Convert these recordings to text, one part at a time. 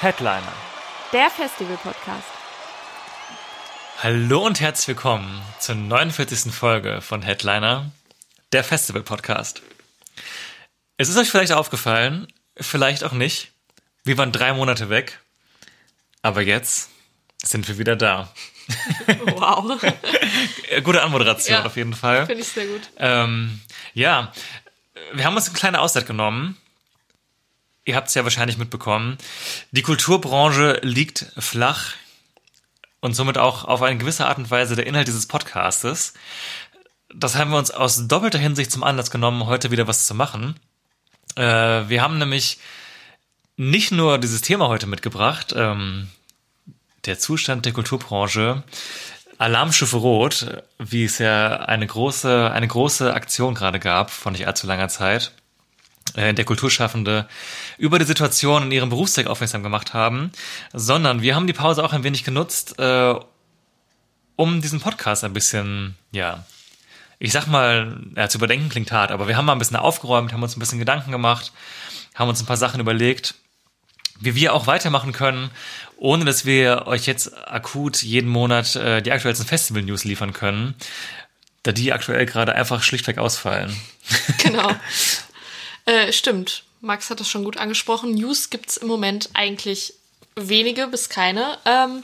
Headliner. Der Festival-Podcast. Hallo und herzlich willkommen zur 49. Folge von Headliner, der Festival-Podcast. Es ist euch vielleicht aufgefallen, vielleicht auch nicht. Wir waren drei Monate weg, aber jetzt sind wir wieder da. Wow, Gute Anmoderation Ja. auf jeden Fall. finde ich sehr gut. Ähm, ja, wir haben uns eine kleine Auszeit genommen. Ihr habt es ja wahrscheinlich mitbekommen. Die Kulturbranche liegt flach und somit auch auf eine gewisse Art und Weise der Inhalt dieses Podcastes. Das haben wir uns aus doppelter Hinsicht zum Anlass genommen, heute wieder was zu machen. Äh, wir haben nämlich nicht nur dieses Thema heute mitgebracht, ähm, der Zustand der Kulturbranche, Alarmstufe Rot, wie es ja eine große, eine große Aktion gerade gab vor nicht allzu langer Zeit, der Kulturschaffende über die Situation in ihrem Berufszweig aufmerksam gemacht haben, sondern wir haben die Pause auch ein wenig genutzt, äh, um diesen Podcast ein bisschen, ja, ich sag mal, ja, zu überdenken klingt hart, aber wir haben mal ein bisschen aufgeräumt, haben uns ein bisschen Gedanken gemacht, haben uns ein paar Sachen überlegt, wie wir auch weitermachen können, ohne dass wir euch jetzt akut jeden Monat äh, die aktuellsten Festival-News liefern können, da die aktuell gerade einfach schlichtweg ausfallen. Genau. äh, stimmt. Max hat das schon gut angesprochen. News gibt's im Moment eigentlich wenige bis keine. Ähm,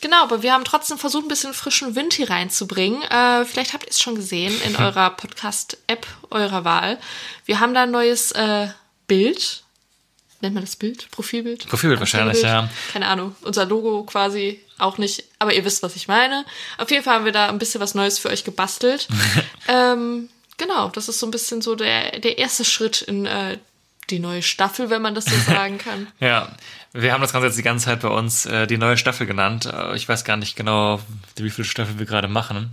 genau, aber wir haben trotzdem versucht, ein bisschen frischen Wind hier reinzubringen. Äh, vielleicht habt ihr es schon gesehen in eurer Podcast-App eurer Wahl. Wir haben da ein neues äh, Bild. Nennt man das Bild? Profilbild? Profilbild wahrscheinlich, ja. Keine Ahnung. Unser Logo quasi auch nicht. Aber ihr wisst, was ich meine. Auf jeden Fall haben wir da ein bisschen was Neues für euch gebastelt. ähm, genau, das ist so ein bisschen so der, der erste Schritt in äh, die neue Staffel, wenn man das so sagen kann. Ja, wir haben das Ganze jetzt die ganze Zeit bei uns äh, die neue Staffel genannt. Äh, Ich weiß gar nicht genau, wie viele Staffel wir gerade machen.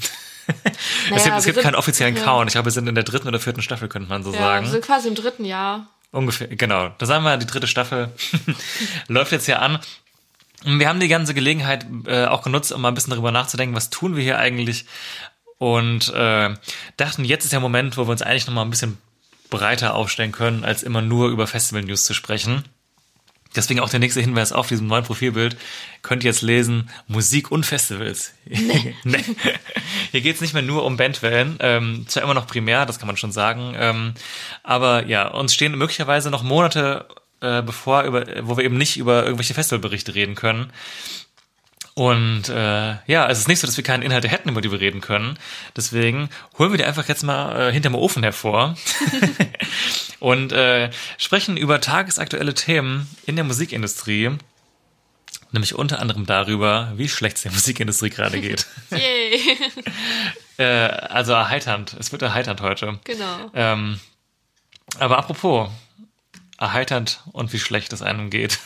es gibt, es gibt sind- keinen offiziellen ja. Count. Ich glaube, wir sind in der dritten oder vierten Staffel, könnte man so Ja, sagen. wir sind quasi im dritten Jahr. Ungefähr, genau. Da sagen wir, die dritte Staffel läuft jetzt hier an. Wir haben die ganze Gelegenheit äh, auch genutzt, um mal ein bisschen darüber nachzudenken, was tun wir hier eigentlich. Und äh, dachten, jetzt ist der Moment, wo wir uns eigentlich nochmal ein bisschen breiter aufstellen können, als immer nur über Festival-News zu sprechen. Deswegen auch der nächste Hinweis auf diesem neuen Profilbild. Könnt ihr jetzt lesen, Musik und Festivals. Nee. Hier geht's nicht mehr nur um Bandwellen. Ähm, zwar immer noch primär, das kann man schon sagen. Ähm, aber ja, uns stehen möglicherweise noch Monate äh, bevor, über, wo wir eben nicht über irgendwelche Festivalberichte reden können. Und äh, ja, es ist nicht so, dass wir keine Inhalte hätten, über die wir reden können. Deswegen holen wir die einfach jetzt mal äh, hinterm Ofen hervor und äh, sprechen über tagesaktuelle Themen in der Musikindustrie. Nämlich unter anderem darüber, wie schlecht es der Musikindustrie gerade geht. Yay! äh, also erheiternd. Es wird erheiternd heute. genau. Ähm, aber apropos, erheiternd und wie schlecht es einem geht.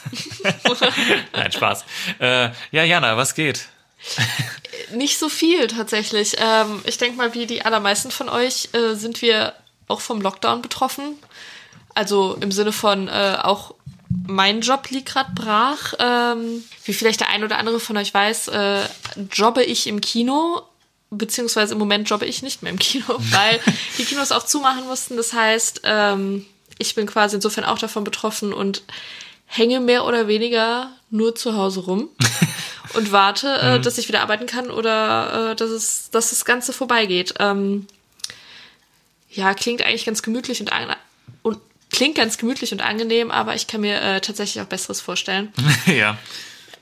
Nein, Spaß. Äh, ja, Jana, was geht? Nicht so viel tatsächlich. Ähm, ich denke mal, wie die allermeisten von euch äh, sind wir auch vom Lockdown betroffen. Also im Sinne von äh, auch mein Job liegt gerade brach. Ähm, wie vielleicht der ein oder andere von euch weiß, äh, jobbe ich im Kino, beziehungsweise im Moment jobbe ich nicht mehr im Kino, weil die Kinos auch zumachen mussten. Das heißt, ähm, ich bin quasi insofern auch davon betroffen und hänge mehr oder weniger nur zu Hause rum und warte, äh, dass ich wieder arbeiten kann oder äh, dass, es, dass das Ganze vorbeigeht. Ähm, ja, klingt eigentlich ganz gemütlich und, und klingt ganz gemütlich und angenehm, aber ich kann mir äh, tatsächlich auch Besseres vorstellen. ja.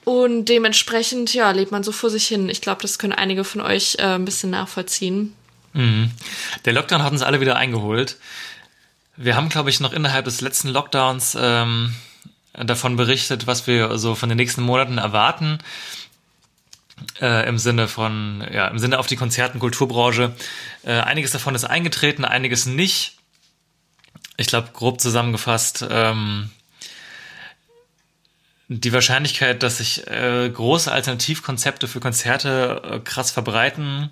Und dementsprechend, ja, lebt man so vor sich hin. Ich glaube, das können einige von euch äh, ein bisschen nachvollziehen. Der Lockdown hat uns alle wieder eingeholt. Wir haben, glaube ich, noch innerhalb des letzten Lockdowns ähm, davon berichtet, was wir so von den nächsten Monaten erwarten. Äh, Im Sinne von, ja, im Sinne auf die Konzert- und Kulturbranche. Äh, einiges davon ist eingetreten, einiges nicht. Ich glaube, grob zusammengefasst, ähm, die Wahrscheinlichkeit, dass sich äh, große Alternativkonzepte für Konzerte äh, krass verbreiten,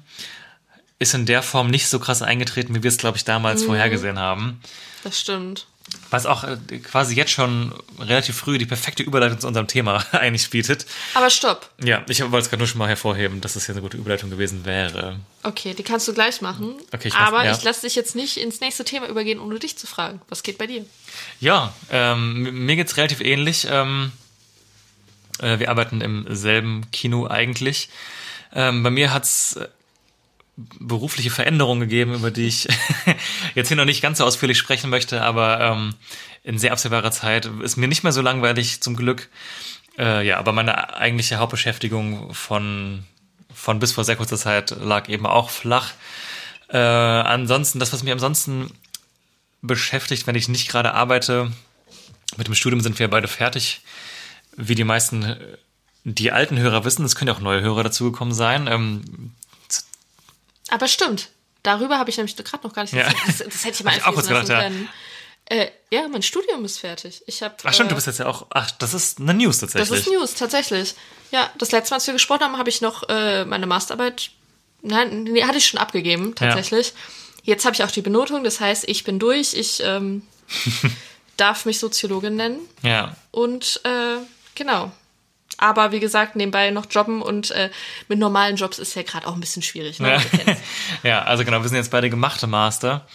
ist in der Form nicht so krass eingetreten, wie wir es, glaube ich, damals vorhergesehen haben. Das stimmt. Was auch äh, quasi jetzt schon relativ früh die perfekte Überleitung zu unserem Thema eigentlich bietet. Aber stopp. Ja, ich wollte es gerade nur schon mal hervorheben, dass es hier eine gute Überleitung gewesen wäre. Okay, die kannst du gleich machen. Okay, ich Aber ja. ich lasse dich jetzt nicht ins nächste Thema übergehen, ohne dich zu fragen. Was geht bei dir? Ja, ähm, mir geht's relativ ähnlich. Ähm, äh, wir arbeiten im selben Kino eigentlich. Ähm, bei mir hat's äh, berufliche Veränderungen gegeben, über die ich jetzt hier noch nicht ganz so ausführlich sprechen möchte, aber ähm, in sehr absehbarer Zeit ist mir nicht mehr so langweilig, zum Glück. Äh, ja, aber meine eigentliche Hauptbeschäftigung von, von bis vor sehr kurzer Zeit lag eben auch flach. Äh, ansonsten, das, was mich ansonsten beschäftigt, wenn ich nicht gerade arbeite, mit dem Studium sind wir beide fertig. Wie die meisten, äh, die alten Hörer wissen, es können ja auch neue Hörer dazugekommen sein. Ähm, Aber stimmt. Darüber habe ich nämlich gerade noch gar nicht Ja. das, das hätte ich mal Hab lassen gedacht, ja. können. Äh, ja, mein Studium ist fertig. Ich habe. ach stimmt, äh, du bist jetzt ja auch, ach, das ist eine News Das tatsächlich. ist News, tatsächlich. Ja, das letzte Mal, als wir gesprochen haben, habe ich noch äh, meine Masterarbeit. Nein, nee, hatte ich schon abgegeben, tatsächlich. Jetzt habe ich auch die Benotung, das heißt, ich bin durch. Ich ähm, darf mich Soziologin nennen. Ja, Und äh, genau. Aber wie gesagt, nebenbei noch jobben und äh, mit normalen Jobs ist ja gerade auch ein bisschen schwierig. Ne? Ja. Ja, also genau, wir sind jetzt beide gemachte Master.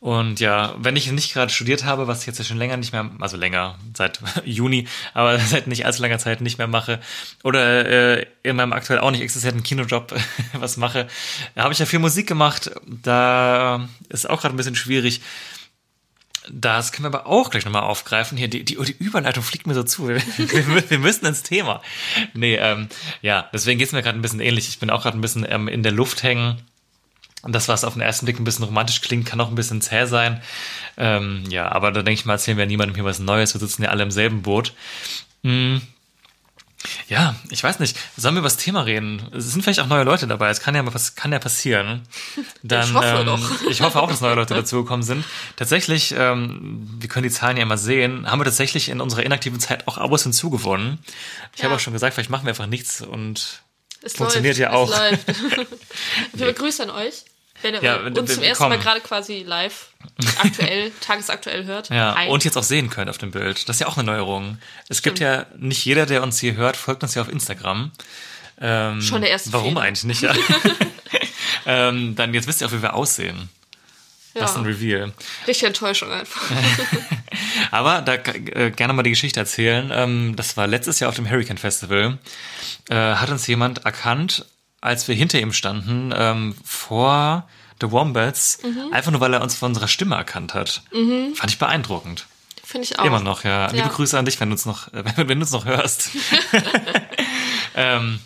Und ja, wenn ich nicht gerade studiert habe, was ich jetzt ja schon länger nicht mehr, also länger, seit Juni, aber seit nicht allzu langer Zeit nicht mehr mache, oder äh, in meinem aktuell auch nicht existierenden Kinojob was mache, habe ich ja viel Musik gemacht. Da ist auch gerade ein bisschen schwierig. Das können wir aber auch gleich nochmal aufgreifen. Hier, die, die, die Überleitung fliegt mir so zu. Wir, wir, wir müssen ins Thema. Nee, ähm, ja, deswegen geht's mir gerade ein bisschen ähnlich. Ich bin auch gerade ein bisschen ähm, in der Luft hängen. Und das, was auf den ersten Blick ein bisschen romantisch klingt, kann auch ein bisschen zäh sein. Ähm, ja, aber da denke ich mal, erzählen wir niemandem hier was Neues. Wir sitzen ja alle im selben Boot. Hm. Ja, ich weiß nicht. Sollen wir über das Thema reden? Es sind vielleicht auch neue Leute dabei. Es kann ja, was kann ja passieren. Dann, Ich hoffe ähm, doch. Ich hoffe auch, dass neue Leute dazugekommen sind. Tatsächlich, ähm, wir können die Zahlen ja mal sehen, haben wir tatsächlich in unserer inaktiven Zeit auch Abos hinzugewonnen. Ich Ja. habe auch schon gesagt, vielleicht machen wir einfach nichts und Es Funktioniert läuft, ja auch. Es läuft. Wir grüßen an euch, wenn ihr Ja, uns wir- zum ersten Mal gerade quasi live, aktuell, tagesaktuell hört. Ja, Hi. und jetzt auch sehen könnt auf dem Bild. Das ist ja auch eine Neuerung. Es gibt ja nicht jeder, der uns hier hört, folgt uns ja auf Instagram. Ähm, Schon der erste Warum Fehler. eigentlich nicht? Ja. ähm, dann jetzt wisst ihr auch, wie wir aussehen. ja. Das ist ein Reveal. Richtige Enttäuschung einfach. Aber da äh, gerne mal die Geschichte erzählen. Ähm, das war letztes Jahr auf dem Hurricane Festival. Äh, hat uns jemand erkannt, als wir hinter ihm standen, ähm, vor The Wombats, Mhm. einfach nur weil er uns von unserer Stimme erkannt hat. Fand ich beeindruckend. Finde ich auch. Immer noch, ja. Liebe Ja. Grüße an dich, wenn du uns noch, wenn, wenn du uns noch hörst. ähm,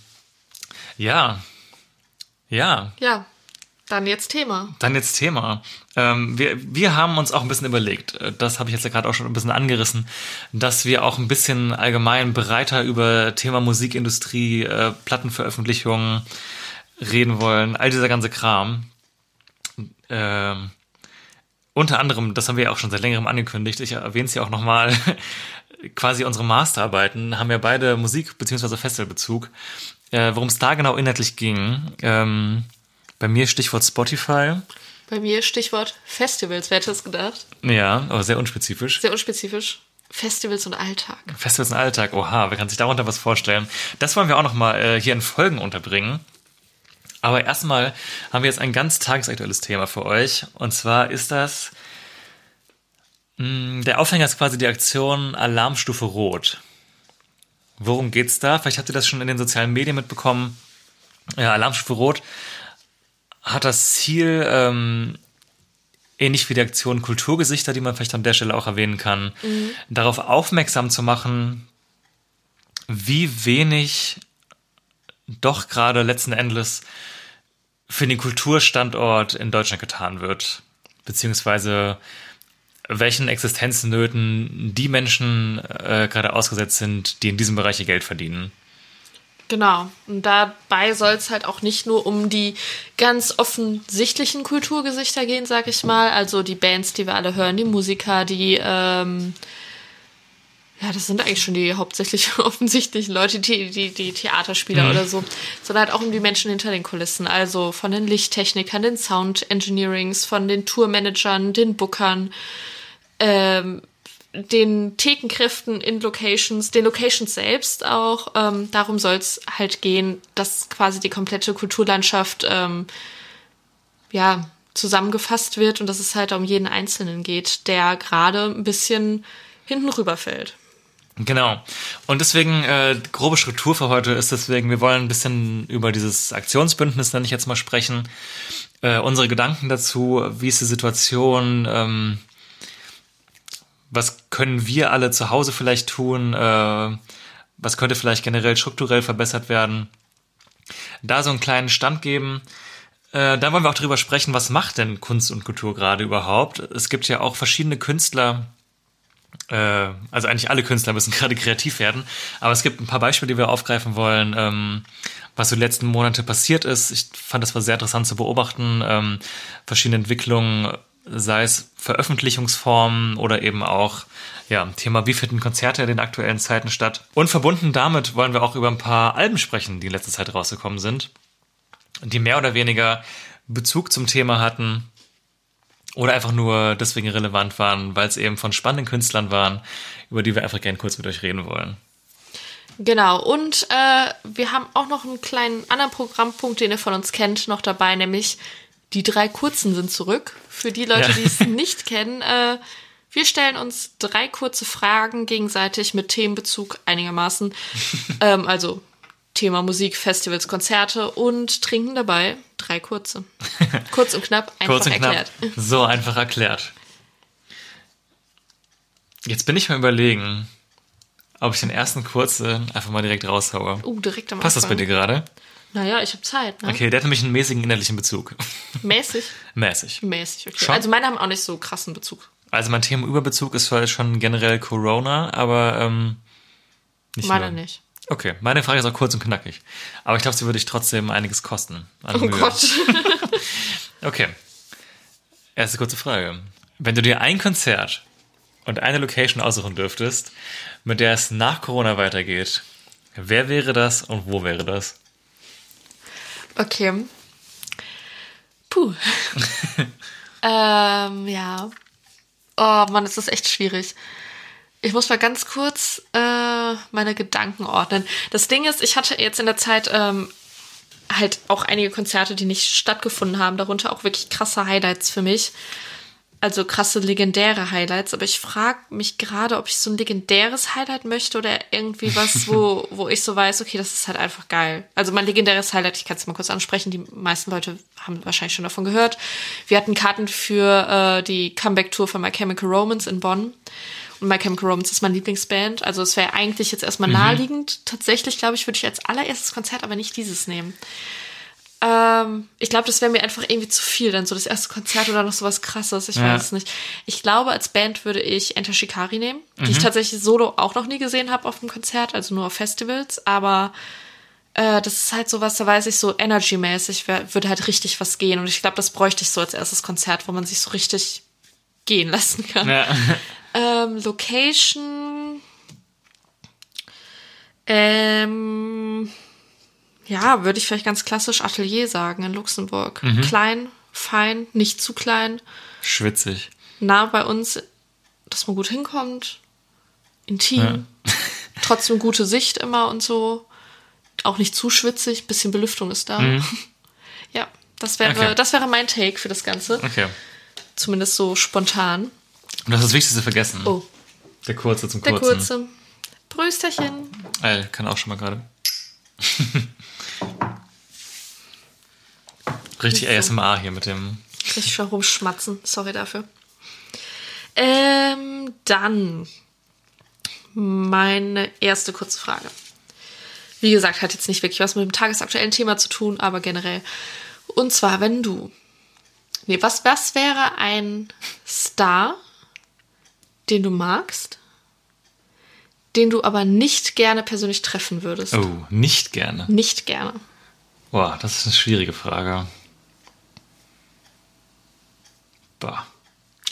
ja. Ja. Ja, dann jetzt Thema. Dann jetzt Thema. Ähm, wir, wir haben uns auch ein bisschen überlegt, äh, das habe ich jetzt ja gerade auch schon ein bisschen angerissen, dass wir auch ein bisschen allgemein breiter über Thema Musikindustrie, äh, Plattenveröffentlichungen reden wollen, all dieser ganze Kram. Ähm, unter anderem, das haben wir ja auch schon seit längerem angekündigt, ich erwähne es ja auch nochmal, quasi unsere Masterarbeiten haben ja beide Musik- bzw. Festivalbezug. Äh, Worum es da genau inhaltlich ging, ähm, bei mir Stichwort Spotify. Bei mir Stichwort Festivals, wer hätte es gedacht? Ja, aber sehr unspezifisch. Sehr unspezifisch. Festivals und Alltag. Festivals im Alltag, oha, wer kann sich darunter was vorstellen? Das wollen wir auch nochmal äh, hier in Folgen unterbringen. Aber erstmal haben wir jetzt ein ganz tagesaktuelles Thema für euch. Und zwar ist das, mh, der Aufhänger ist quasi die Aktion Alarmstufe Rot. Worum geht's da? Vielleicht habt ihr das schon in den sozialen Medien mitbekommen. Ja, Alarmstufe Rot hat das Ziel, ähm, ähnlich wie die Aktion Kulturgesichter, die man vielleicht an der Stelle auch erwähnen kann, darauf aufmerksam zu machen, wie wenig doch gerade letzten Endes für den Kulturstandort in Deutschland getan wird, beziehungsweise welchen Existenznöten die Menschen äh, gerade ausgesetzt sind, die in diesem Bereich ihr Geld verdienen. Genau. Und dabei soll es halt auch nicht nur um die ganz offensichtlichen Kulturgesichter gehen, sag ich mal. Also die Bands, die wir alle hören, die Musiker, die ähm, Ja, das sind eigentlich schon die hauptsächlich offensichtlichen Leute, die, die, die Theaterspieler oder so, sondern halt auch um die Menschen hinter den Kulissen. Also von den Lichttechnikern, den Sound Engineerings, von den Tourmanagern, den Bookern, ähm, den Thekenkräften in Locations, den Locations selbst auch. Ähm, darum soll es halt gehen, dass quasi die komplette Kulturlandschaft ähm, ja zusammengefasst wird und dass es halt um jeden Einzelnen geht, der gerade ein bisschen hinten rüberfällt. Genau. Und deswegen, äh, grobe Struktur für heute ist deswegen, wir wollen ein bisschen über dieses Aktionsbündnis, nenne ich jetzt mal, sprechen. Äh, unsere Gedanken dazu, wie ist die Situation, ähm, was können wir alle zu Hause vielleicht tun, äh, was könnte vielleicht generell strukturell verbessert werden. Da so einen kleinen Stand geben. Äh, dann wollen wir auch darüber sprechen, was macht denn Kunst und Kultur gerade überhaupt? Es gibt ja auch verschiedene Künstler, äh, also eigentlich alle Künstler müssen gerade kreativ werden, aber es gibt ein paar Beispiele, die wir aufgreifen wollen, ähm, was so die letzten Monate passiert ist. Ich fand das war sehr interessant zu beobachten, ähm, verschiedene Entwicklungen, sei es Veröffentlichungsformen oder eben auch ja, Thema, wie finden Konzerte in den aktuellen Zeiten statt. Und verbunden damit wollen wir auch über ein paar Alben sprechen, die in letzter Zeit rausgekommen sind, die mehr oder weniger Bezug zum Thema hatten, oder einfach nur deswegen relevant waren, weil es eben von spannenden Künstlern waren, über die wir einfach gerne kurz mit euch reden wollen. Genau, und äh, wir haben auch noch einen kleinen anderen Programmpunkt, den ihr von uns kennt, noch dabei, nämlich die drei Kurzen sind zurück. Für die Leute, Ja. die es nicht kennen, äh, wir stellen uns drei kurze Fragen gegenseitig mit Themenbezug einigermaßen. ähm, also Thema Musik, Festivals, Konzerte und trinken dabei drei kurze. Kurz und knapp, einfach Kurz und erklärt. knapp. So einfach erklärt. Jetzt bin ich mal überlegen, ob ich den ersten kurzen einfach mal direkt raushaue. Uh, direkt am Passt das bei Anfang. dir gerade? Naja, ich habe Zeit. Ne? Okay, der hat nämlich einen mäßigen innerlichen Bezug. Mäßig. Mäßig. Mäßig, okay. Schon? Also meine haben auch nicht so krassen Bezug. Also mein Themenüberbezug ist zwar schon generell Corona, aber ähm, nicht Meine nur. nicht. Okay, meine Frage ist auch kurz und knackig. Aber ich glaube, sie würde dich trotzdem einiges kosten. An Oh Mühe. Gott. Okay. Erste kurze Frage. Wenn du dir ein Konzert und eine Location aussuchen dürftest, mit der es nach Corona weitergeht, wer wäre das und wo wäre das? Okay. Puh. ähm, ja. Oh Mann, das ist echt schwierig. Ich muss mal ganz kurz äh, meine Gedanken ordnen. Das Ding ist, ich hatte jetzt in der Zeit ähm, halt auch einige Konzerte, die nicht stattgefunden haben, darunter auch wirklich krasse Highlights für mich. Also krasse legendäre Highlights, aber ich frage mich gerade, ob ich so ein legendäres Highlight möchte oder irgendwie was, wo, wo ich so weiß, okay, das ist halt einfach geil. Also mein legendäres Highlight, ich kann es mal kurz ansprechen, die meisten Leute haben wahrscheinlich schon davon gehört. Wir hatten Karten für äh, die Comeback-Tour von My Chemical Romance in Bonn. Und My Chemical Romance ist meine Lieblingsband. Also es wäre eigentlich jetzt erstmal naheliegend. Tatsächlich, glaube ich, würde ich als allererstes Konzert aber nicht dieses nehmen. Ähm, ich glaube, das wäre mir einfach irgendwie zu viel, dann so das erste Konzert oder noch sowas krasses. Ich Ja. weiß es nicht. Ich glaube, als Band würde ich Enter Shikari nehmen, die ich tatsächlich solo auch noch nie gesehen habe auf dem Konzert, also nur auf Festivals. Aber äh, das ist halt sowas, da weiß ich so energy-mäßig würde halt richtig was gehen. Und ich glaube, das bräuchte ich so als erstes Konzert, wo man sich so richtig gehen lassen kann. Ja. Ähm, Location. Ähm, ja, würde ich vielleicht ganz klassisch Atelier sagen in Luxemburg. Klein, fein, nicht zu klein, Schwitzig. nah bei uns, dass man gut hinkommt, intim, trotzdem gute Sicht immer und so. Auch nicht zu schwitzig, bisschen Belüftung ist da. Ja, das wäre, Okay. das wäre mein Take für das Ganze. Okay. Zumindest so spontan. Und du hast das Wichtigste vergessen. Oh, Der kurze zum der kurzen. kurze. Brüsterchen. Ey, kann auch schon mal gerade. Richtig ASMR hier mit dem. Richtig schon rumschmatzen. Sorry dafür. Ähm, dann meine erste kurze Frage. Wie gesagt, hat jetzt nicht wirklich was mit dem tagesaktuellen Thema zu tun, aber generell. Und zwar, wenn du. Nee, was, was wäre ein Star, den du magst, den du aber nicht gerne persönlich treffen würdest? Oh, nicht gerne. Nicht gerne. Boah, das ist eine schwierige Frage. Boah.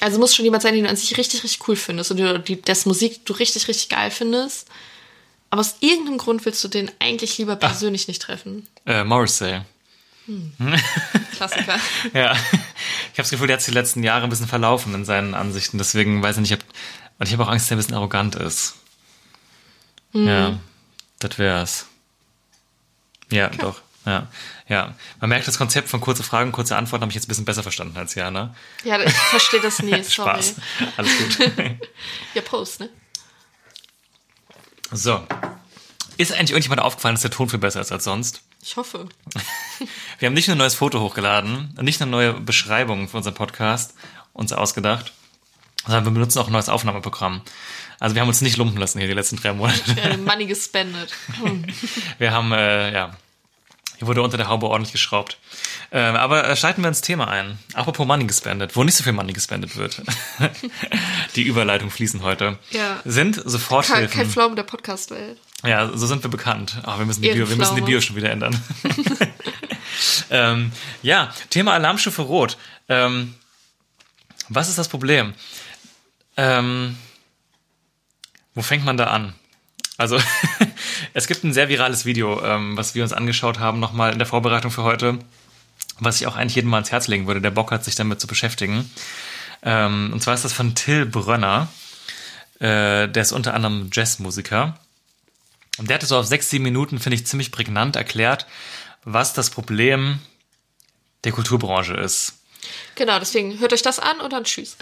Also muss schon jemand sein, den du an sich richtig, richtig cool findest und du, die, das Musik du richtig, richtig geil findest. Aber aus irgendeinem Grund willst du den eigentlich lieber persönlich nicht treffen. Äh, Morrissey. Klassiker. Ja. Ich habe das Gefühl, der hat sich die letzten Jahre ein bisschen verlaufen in seinen Ansichten. Deswegen weiß ich nicht, ob. Und ich habe auch Angst, dass er ein bisschen arrogant ist. Ja. Das wär's. Ja, doch. Ja. Ja. Man merkt, das Konzept von kurze Fragen, kurze Antworten habe ich jetzt ein bisschen besser verstanden als Jana. Ja, ich verstehe das nie, sorry. Spaß. Alles gut. Ja, Post, ne? So. Ist eigentlich irgendjemand aufgefallen, dass der Ton viel besser ist als sonst? Ich hoffe. Wir haben nicht nur ein neues Foto hochgeladen, nicht nur neue Beschreibungen für unseren Podcast uns ausgedacht, sondern wir benutzen auch ein neues Aufnahmeprogramm. Also wir haben uns nicht lumpen lassen hier die letzten drei Monate. Money gespendet. Wir haben, äh, ja, wurde unter der Haube ordentlich geschraubt. Ähm, aber äh, schalten wir ins Thema ein. Apropos Money gespendet, wo nicht so viel Money gespendet wird. die Überleitung fließen heute. Ja. Sind Kein, Soforthilfen. kein Pflaumen der Podcast-Welt. Ja, so sind wir bekannt. Ach, wir müssen die Bio, wir müssen die. Bio schon wieder ändern. ähm, ja, Thema Alarmstufe Rot. Ähm, was ist das Problem? Ähm, wo fängt man da an? Also, es gibt ein sehr virales Video, ähm, was wir uns angeschaut haben, nochmal in der Vorbereitung für heute, was ich auch eigentlich jedem mal ans Herz legen würde, der Bock hat, sich damit zu beschäftigen. Ähm, und zwar ist das von Till Brönner. Äh, der ist unter anderem Jazzmusiker. Und der hat es so auf sechs, sieben Minuten, finde ich, ziemlich prägnant erklärt, was das Problem der Kulturbranche ist. Genau, deswegen hört euch das an und dann tschüss.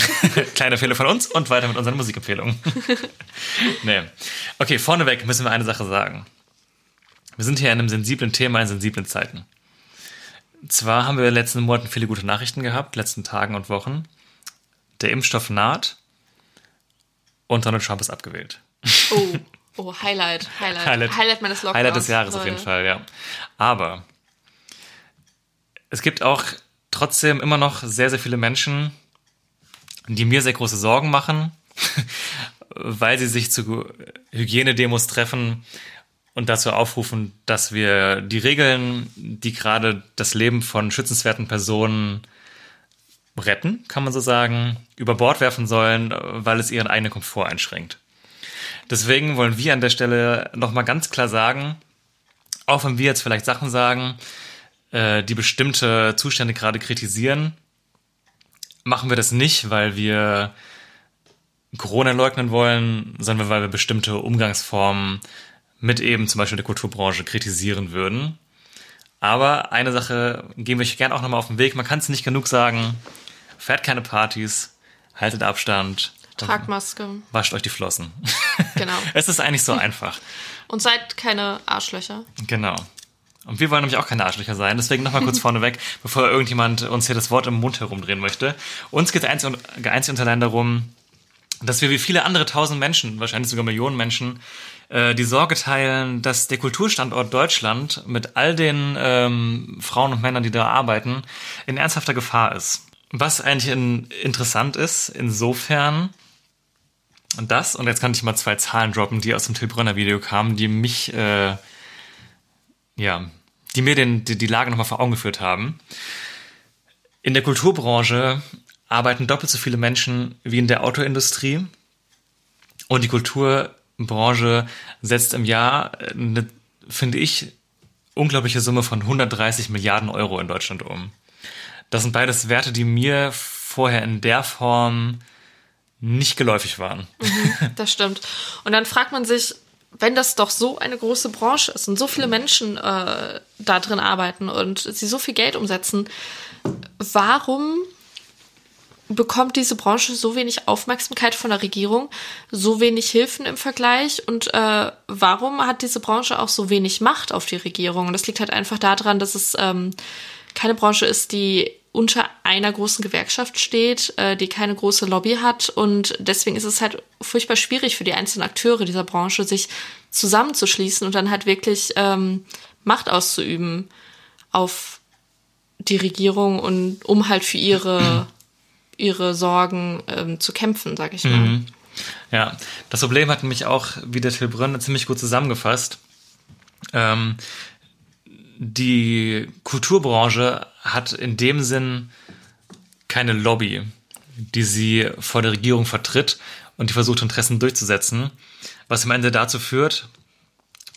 Kleine Fehler von uns und weiter mit unseren Musikempfehlungen. nee. Okay, vorneweg müssen wir eine Sache sagen. Wir sind hier in einem sensiblen Thema in sensiblen Zeiten. Zwar haben wir in den letzten Monaten viele gute Nachrichten gehabt, letzten Tagen und Wochen. Der Impfstoff naht und Donald Trump ist abgewählt. Oh, oh Highlight, Highlight. Highlight. Highlight meines Lockdowns. Highlight des Jahres auf Leute. jeden Fall, ja. Aber es gibt auch trotzdem immer noch sehr, sehr viele Menschen, die mir sehr große Sorgen machen, weil sie sich zu Hygienedemos treffen und dazu aufrufen, dass wir die Regeln, die gerade das Leben von schützenswerten Personen retten, kann man so sagen, über Bord werfen sollen, weil es ihren eigenen Komfort einschränkt. Deswegen wollen wir an der Stelle nochmal ganz klar sagen, auch wenn wir jetzt vielleicht Sachen sagen, äh, die bestimmte Zustände gerade kritisieren, machen wir das nicht, weil wir Corona leugnen wollen, sondern weil wir bestimmte Umgangsformen mit eben zum Beispiel der Kulturbranche kritisieren würden. Aber eine Sache geben wir euch gerne auch nochmal auf den Weg. Man kann es nicht genug sagen. Fährt keine Partys, haltet Abstand, Tragt Maske, wascht euch die Flossen. genau. es ist eigentlich so einfach. Und seid keine Arschlöcher. Genau. Und wir wollen nämlich auch keine Arschlöcher sein. Deswegen nochmal kurz vorneweg, bevor irgendjemand uns hier das Wort im Mund herumdrehen möchte. Uns geht es einzig und, einzig und allein darum, dass wir wie viele andere tausend Menschen, wahrscheinlich sogar Millionen Menschen, äh, die Sorge teilen, dass der Kulturstandort Deutschland mit all den ähm, Frauen und Männern, die da arbeiten, in ernsthafter Gefahr ist. Was eigentlich in, interessant ist, insofern, und das, und jetzt kann ich mal zwei Zahlen droppen, die aus dem Till Brönner Video kamen, die mich, äh, ja, die mir den, die, die Lage nochmal vor Augen geführt haben. In der Kulturbranche arbeiten doppelt so viele Menschen wie in der Autoindustrie. Und die Kulturbranche setzt im Jahr eine, finde ich, unglaubliche Summe von 130 Milliarden Euro in Deutschland um. Das sind beides Werte, die mir vorher in der Form nicht geläufig waren. Das stimmt. Und dann fragt man sich, wenn das doch so eine große Branche ist und so viele Menschen äh, da drin arbeiten und sie so viel Geld umsetzen, warum bekommt diese Branche so wenig Aufmerksamkeit von der Regierung, so wenig Hilfen im Vergleich und äh, warum hat diese Branche auch so wenig Macht auf die Regierung? Und das liegt halt einfach daran, dass es ähm, keine Branche ist, die unter einer großen Gewerkschaft steht, äh, die keine große Lobby hat und deswegen ist es halt furchtbar schwierig für die einzelnen Akteure dieser Branche, sich zusammenzuschließen und dann halt wirklich ähm, Macht auszuüben auf die Regierung und um halt für ihre ihre Sorgen ähm, zu kämpfen, sag ich mal. Ja, das Problem hat nämlich auch, wie der Till Brönn ziemlich gut zusammengefasst. Ähm, die Kulturbranche hat in dem Sinn keine Lobby, die sie vor der Regierung vertritt und die versucht, Interessen durchzusetzen, was am Ende dazu führt,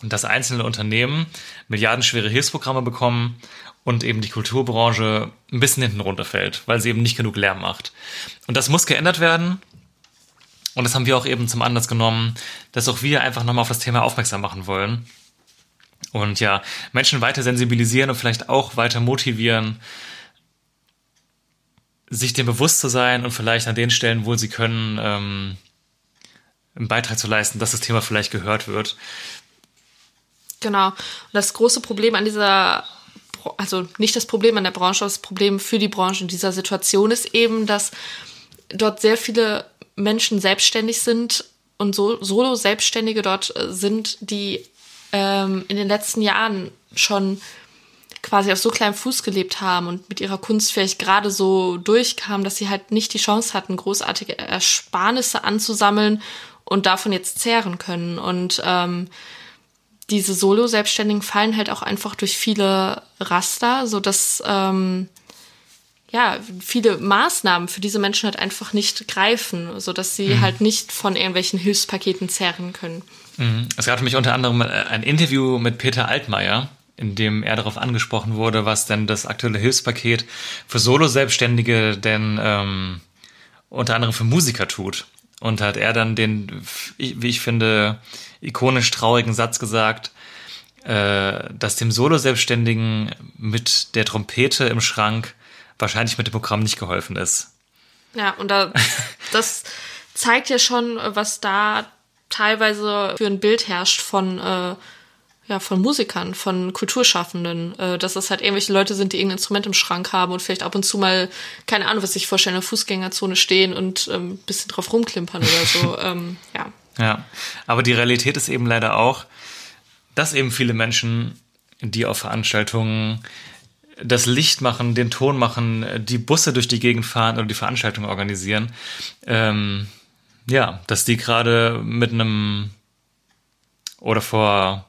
dass einzelne Unternehmen milliardenschwere Hilfsprogramme bekommen und eben die Kulturbranche ein bisschen hinten runterfällt, weil sie eben nicht genug Lärm macht. Und das muss geändert werden. Und das haben wir auch eben zum Anlass genommen, dass auch wir einfach nochmal auf das Thema aufmerksam machen wollen. Und ja, Menschen weiter sensibilisieren und vielleicht auch weiter motivieren, sich dem bewusst zu sein und vielleicht an den Stellen, wo sie können, ähm, einen Beitrag zu leisten, dass das Thema vielleicht gehört wird. Genau. Und das große Problem an dieser, also nicht das Problem an der Branche, das Problem für die Branche in dieser Situation ist eben, dass dort sehr viele Menschen selbstständig sind und so, Solo-Selbstständige dort äh, sind, die ähm, in den letzten Jahren schon quasi auf so kleinem Fuß gelebt haben und mit ihrer Kunst vielleicht gerade so durchkamen, dass sie halt nicht die Chance hatten, großartige Ersparnisse anzusammeln und davon jetzt zehren können. Und ähm, diese Solo-Selbstständigen fallen halt auch einfach durch viele Raster, so dass ähm, ja viele Maßnahmen für diese Menschen halt einfach nicht greifen, so dass sie mhm. halt nicht von irgendwelchen Hilfspaketen zehren können. Mhm. Es gab nämlich unter anderem ein Interview mit Peter Altmaier, in dem er darauf angesprochen wurde, was denn das aktuelle Hilfspaket für Solo-Selbstständige denn ähm, unter anderem für Musiker tut. Und hat er dann den, wie ich finde, ikonisch traurigen Satz gesagt, äh, dass dem Solo-Selbstständigen mit der Trompete im Schrank wahrscheinlich mit dem Programm nicht geholfen ist. Ja, und da, das zeigt ja schon, was da teilweise für ein Bild herrscht von äh, ja, von Musikern, von Kulturschaffenden, äh, dass es halt irgendwelche Leute sind, die irgendein Instrument im Schrank haben und vielleicht ab und zu mal, keine Ahnung, was ich vorstelle, in der Fußgängerzone stehen und ähm, bisschen drauf rumklimpern oder so. ähm, ja. Ja, aber die Realität ist eben leider auch, dass eben viele Menschen, die auf Veranstaltungen das Licht machen, den Ton machen, die Busse durch die Gegend fahren oder die Veranstaltungen organisieren, ähm, ja, dass die gerade mit einem oder vor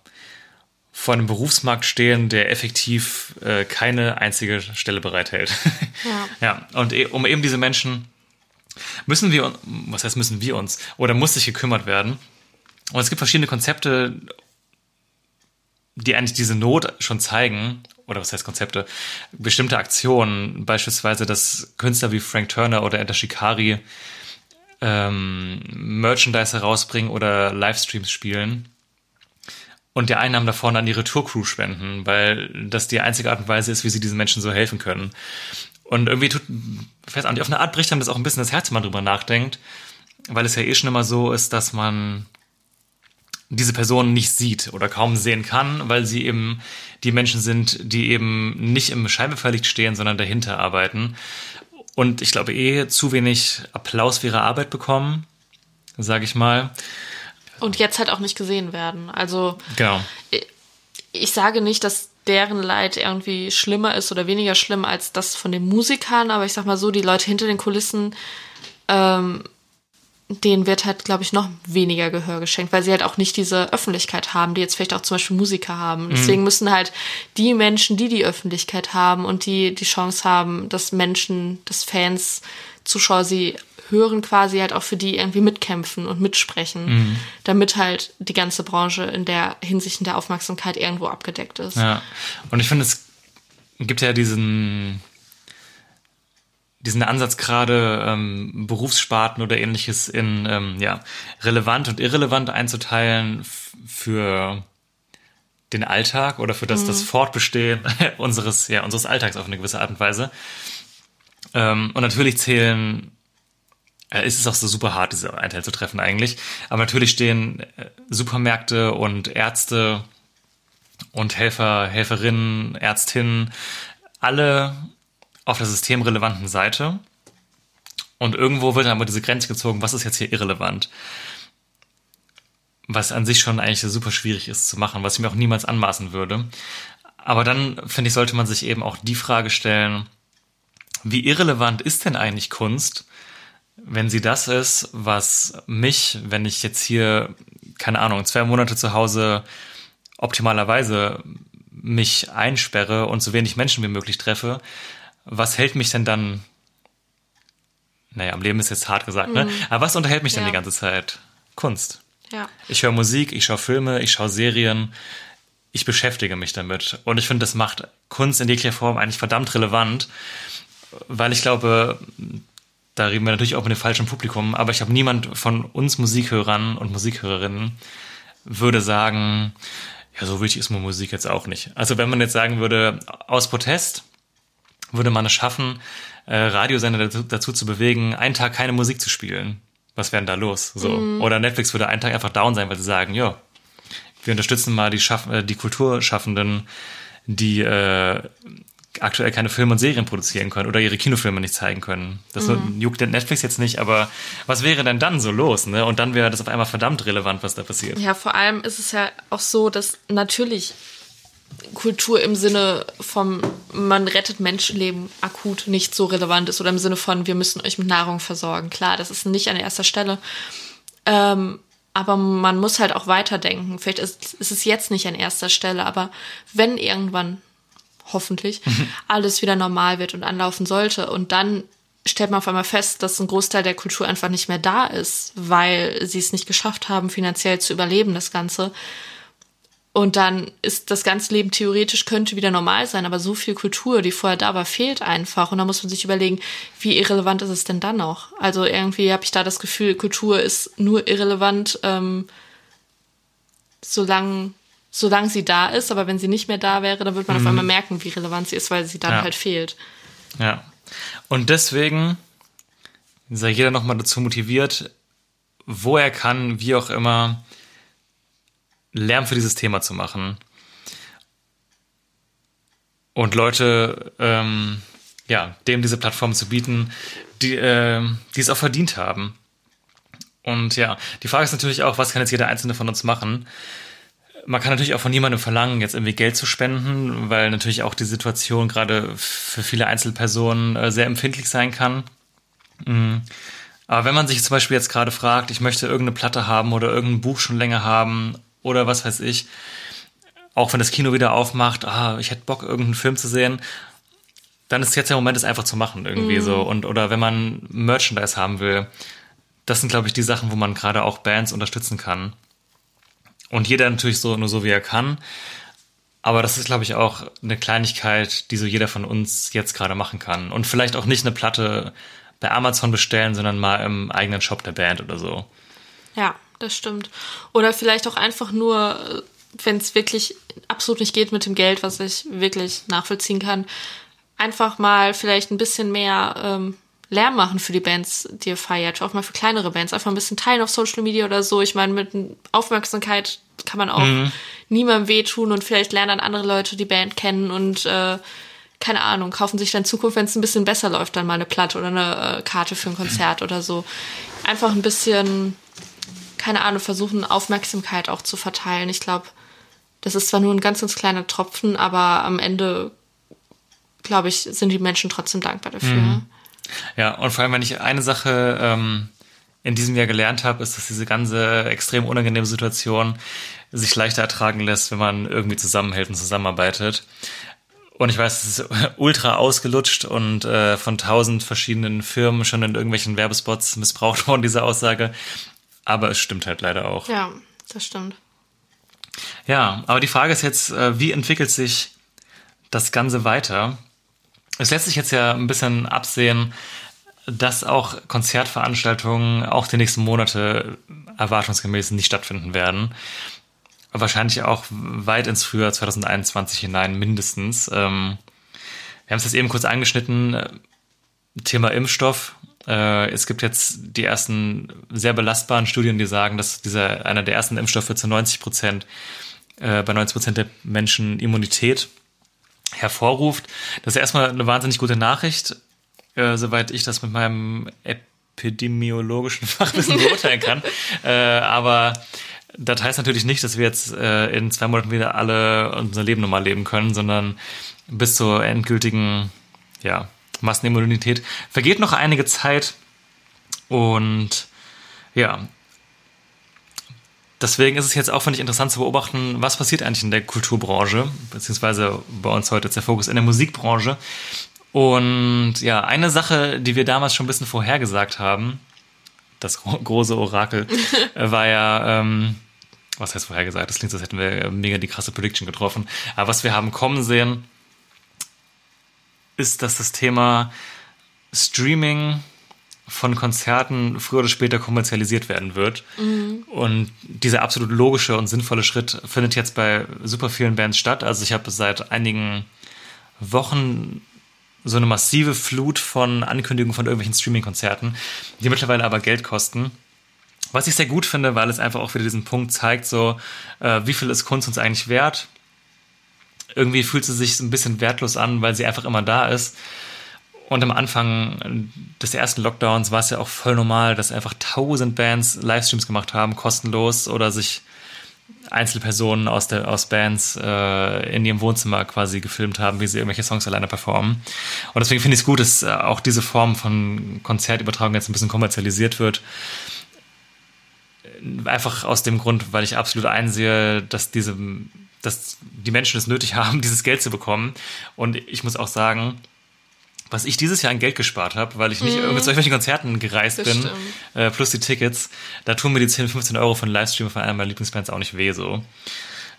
vor einem Berufsmarkt stehen, der effektiv äh, keine einzige Stelle bereithält. Ja. ja, und e um eben diese Menschen müssen wir, was heißt müssen wir uns, oder muss sich gekümmert werden. Und es gibt verschiedene Konzepte, die eigentlich diese Not schon zeigen, oder was heißt Konzepte, bestimmte Aktionen, beispielsweise, dass Künstler wie Frank Turner oder Enter Shikari ähm, Merchandise herausbringen oder Livestreams spielen und der Einnahmen davon an ihre Tourcrew spenden, weil das die einzige Art und Weise ist, wie sie diesen Menschen so helfen können. Und irgendwie tut, fest an, auf eine Art bricht einem das auch ein bisschen das Herz, wenn man drüber nachdenkt, weil es ja eh schon immer so ist, dass man diese Personen nicht sieht oder kaum sehen kann, weil sie eben die Menschen sind, die eben nicht im Scheinwerferlicht stehen, sondern dahinter arbeiten. Und ich glaube eh zu wenig Applaus für ihre Arbeit bekommen, sage ich mal. Und jetzt halt auch nicht gesehen werden. Also genau. ich, ich sage nicht, dass deren Leid irgendwie schlimmer ist oder weniger schlimm als das von den Musikern, aber ich sag mal so, die Leute hinter den Kulissen, ähm, denen wird halt, glaube ich, noch weniger Gehör geschenkt, weil sie halt auch nicht diese Öffentlichkeit haben, die jetzt vielleicht auch zum Beispiel Musiker haben. Mhm. Deswegen müssen halt die Menschen, die die Öffentlichkeit haben und die die Chance haben, dass Menschen, dass Fans, Zuschauer sie hören, quasi halt auch für die irgendwie mitkämpfen und mitsprechen, mhm. damit halt die ganze Branche in der Hinsicht in der Aufmerksamkeit irgendwo abgedeckt ist. Ja, und ich finde, es gibt ja diesen diesen Ansatz gerade ähm, Berufssparten oder ähnliches in ähm, ja relevant und irrelevant einzuteilen für den Alltag oder für das, mhm. das Fortbestehen unseres, ja, unseres Alltags auf eine gewisse Art und Weise. Ähm, und natürlich zählen äh, ist es auch so super hart, diese Einteil zu treffen eigentlich. Aber natürlich stehen äh, Supermärkte und Ärzte und Helfer, Helferinnen, Ärztinnen alle auf der systemrelevanten Seite. Und irgendwo wird dann aber diese Grenze gezogen, was ist jetzt hier irrelevant? Was an sich schon eigentlich super schwierig ist zu machen, was ich mir auch niemals anmaßen würde. Aber dann, finde ich, sollte man sich eben auch die Frage stellen, wie irrelevant ist denn eigentlich Kunst? wenn sie das ist, was mich, wenn ich jetzt hier, keine Ahnung, zwei Monate zu Hause optimalerweise mich einsperre und so wenig Menschen wie möglich treffe, was hält mich denn dann naja, am Leben ist jetzt hart gesagt, ne? Aber was unterhält mich denn Ja. die ganze Zeit? Kunst. Ja. Ich höre Musik, ich schaue Filme, ich schaue Serien, ich beschäftige mich damit. Und ich finde, das macht Kunst in jeglicher Form eigentlich verdammt relevant, weil ich glaube, da reden wir natürlich auch mit dem falschen Publikum, aber ich glaube, niemand von uns Musikhörern und Musikhörerinnen würde sagen, ja, so wichtig ist mir Musik jetzt auch nicht. Also wenn man jetzt sagen würde, aus Protest würde man es schaffen, äh, Radiosender dazu, dazu zu bewegen, einen Tag keine Musik zu spielen. Was wäre denn da los? So. Oder Netflix würde einen Tag einfach down sein, weil sie sagen, ja, wir unterstützen mal die, Schaff äh, die Kulturschaffenden, die äh, aktuell keine Filme und Serien produzieren können oder ihre Kinofilme nicht zeigen können. Das juckt den Netflix jetzt nicht, aber was wäre denn dann so los? Ne? Und dann wäre das auf einmal verdammt relevant, was da passiert. Ja, vor allem ist es ja auch so, dass natürlich Kultur im Sinne vom man rettet Menschenleben akut nicht so relevant ist oder im Sinne von wir müssen euch mit Nahrung versorgen. Klar, das ist nicht an erster Stelle. Ähm, aber man muss halt auch weiterdenken. Vielleicht ist, ist es jetzt nicht an erster Stelle, aber wenn irgendwann, hoffentlich, alles wieder normal wird und anlaufen sollte und dann stellt man auf einmal fest, dass ein Großteil der Kultur einfach nicht mehr da ist, weil sie es nicht geschafft haben, finanziell zu überleben, das Ganze. Und dann ist das ganze Leben theoretisch könnte wieder normal sein, aber so viel Kultur, die vorher da war, fehlt einfach. Und da muss man sich überlegen, wie irrelevant ist es denn dann noch? Also irgendwie habe ich da das Gefühl, Kultur ist nur irrelevant, ähm, solange solange sie da ist. Aber wenn sie nicht mehr da wäre, dann wird man auf einmal merken, wie relevant sie ist, weil sie dann Ja. halt fehlt. Ja. Und deswegen sei jeder nochmal dazu motiviert, wo er kann, wie auch immer, Lärm für dieses Thema zu machen. Und Leute, ähm, ja, dem diese Plattform zu bieten, die, ähm, die es auch verdient haben. Und ja, die Frage ist natürlich auch, was kann jetzt jeder Einzelne von uns machen? Man kann natürlich auch von niemandem verlangen, jetzt irgendwie Geld zu spenden, weil natürlich auch die Situation gerade für viele Einzelpersonen äh, sehr empfindlich sein kann. Mm. Aber wenn man sich zum Beispiel jetzt gerade fragt, ich möchte irgendeine Platte haben oder irgendein Buch schon länger haben oder was weiß ich, auch wenn das Kino wieder aufmacht, ah, ich hätte Bock, irgendeinen Film zu sehen, dann ist jetzt der Moment, es einfach zu machen irgendwie so. Und oder wenn man Merchandise haben will, das sind, glaube ich, die Sachen, wo man gerade auch Bands unterstützen kann. Und jeder natürlich so nur so, wie er kann. Aber das ist, glaube ich, auch eine Kleinigkeit, die so jeder von uns jetzt gerade machen kann. Und vielleicht auch nicht eine Platte bei Amazon bestellen, sondern mal im eigenen Shop der Band oder so. Ja, das stimmt. Oder vielleicht auch einfach nur, wenn es wirklich absolut nicht geht mit dem Geld, was ich wirklich nachvollziehen kann, einfach mal vielleicht ein bisschen mehr ähm, Lärm machen für die Bands, die ihr feiert. Auch mal für kleinere Bands. Einfach ein bisschen teilen auf Social Media oder so. Ich meine, mit Aufmerksamkeit kann man auch niemandem wehtun und vielleicht lernen dann andere Leute die Band kennen und äh, keine Ahnung, kaufen sich dann in Zukunft, wenn es ein bisschen besser läuft, dann mal eine Platte oder eine äh, Karte für ein Konzert oder so. Einfach ein bisschen keine Ahnung, versuchen Aufmerksamkeit auch zu verteilen. Ich glaube, das ist zwar nur ein ganz, ganz kleiner Tropfen, aber am Ende, glaube ich, sind die Menschen trotzdem dankbar dafür. Ja, und vor allem, wenn ich eine Sache ähm, in diesem Jahr gelernt habe, ist, dass diese ganze extrem unangenehme Situation sich leichter ertragen lässt, wenn man irgendwie zusammenhält und zusammenarbeitet. Und ich weiß, es ist ultra ausgelutscht und äh, von tausend verschiedenen Firmen schon in irgendwelchen Werbespots missbraucht worden, diese Aussage. Aber es stimmt halt leider auch. Ja, das stimmt. Ja, aber die Frage ist jetzt, äh, wie entwickelt sich das Ganze weiter? Es lässt sich jetzt ja ein bisschen absehen, dass auch Konzertveranstaltungen auch die nächsten Monate erwartungsgemäß nicht stattfinden werden. Wahrscheinlich auch weit ins Frühjahr 2021 hinein mindestens. Ähm, wir haben es jetzt eben kurz angeschnitten, äh, Thema Impfstoff. Äh, es gibt jetzt die ersten sehr belastbaren Studien, die sagen, dass dieser einer der ersten Impfstoffe zu 90 Prozent äh, bei 90 Prozent der Menschen Immunität hervorruft. Das ist erstmal eine wahnsinnig gute Nachricht, äh, soweit ich das mit meinem epidemiologischen Fachwissen beurteilen kann. äh, aber das heißt natürlich nicht, dass wir jetzt äh, in zwei Monaten wieder alle unser Leben normal leben können, sondern bis zur endgültigen ja, Massenimmunität vergeht noch einige Zeit. Und ja, deswegen ist es jetzt auch, finde ich, interessant zu beobachten, was passiert eigentlich in der Kulturbranche, beziehungsweise bei uns heute ist der Fokus in der Musikbranche. Und ja, eine Sache, die wir damals schon ein bisschen vorhergesagt haben, das gro- große Orakel, war ja, ähm, was heißt vorhergesagt? Das klingt als hätten wir mega die krasse Prediction getroffen. Aber was wir haben kommen sehen, ist, dass das Thema Streaming von Konzerten früher oder später kommerzialisiert werden wird. Und dieser absolut logische und sinnvolle Schritt findet jetzt bei super vielen Bands statt. Also ich habe seit einigen Wochen so eine massive Flut von Ankündigungen von irgendwelchen Streaming-Konzerten, die mittlerweile aber Geld kosten. Was ich sehr gut finde, weil es einfach auch wieder diesen Punkt zeigt, so äh, wie viel ist Kunst uns eigentlich wert? Irgendwie fühlt sie sich so ein bisschen wertlos an, weil sie einfach immer da ist. Und am Anfang des ersten Lockdowns war es ja auch voll normal, dass einfach tausend Bands Livestreams gemacht haben, kostenlos oder sich Einzelpersonen aus, der, aus Bands äh, in ihrem Wohnzimmer quasi gefilmt haben, wie sie irgendwelche Songs alleine performen. Und deswegen finde ich es gut, dass äh, auch diese Form von Konzertübertragung jetzt ein bisschen kommerzialisiert wird. Einfach aus dem Grund, weil ich absolut einsehe, dass diese, dass die Menschen es nötig haben, dieses Geld zu bekommen. Und ich muss auch sagen, was ich dieses Jahr an Geld gespart habe, weil ich nicht mm. zu irgendwelchen Konzerten gereist Das bin, äh, plus die Tickets, da tun mir die 10, 15 Euro von Livestream von einer meiner Lieblingsbands auch nicht weh so.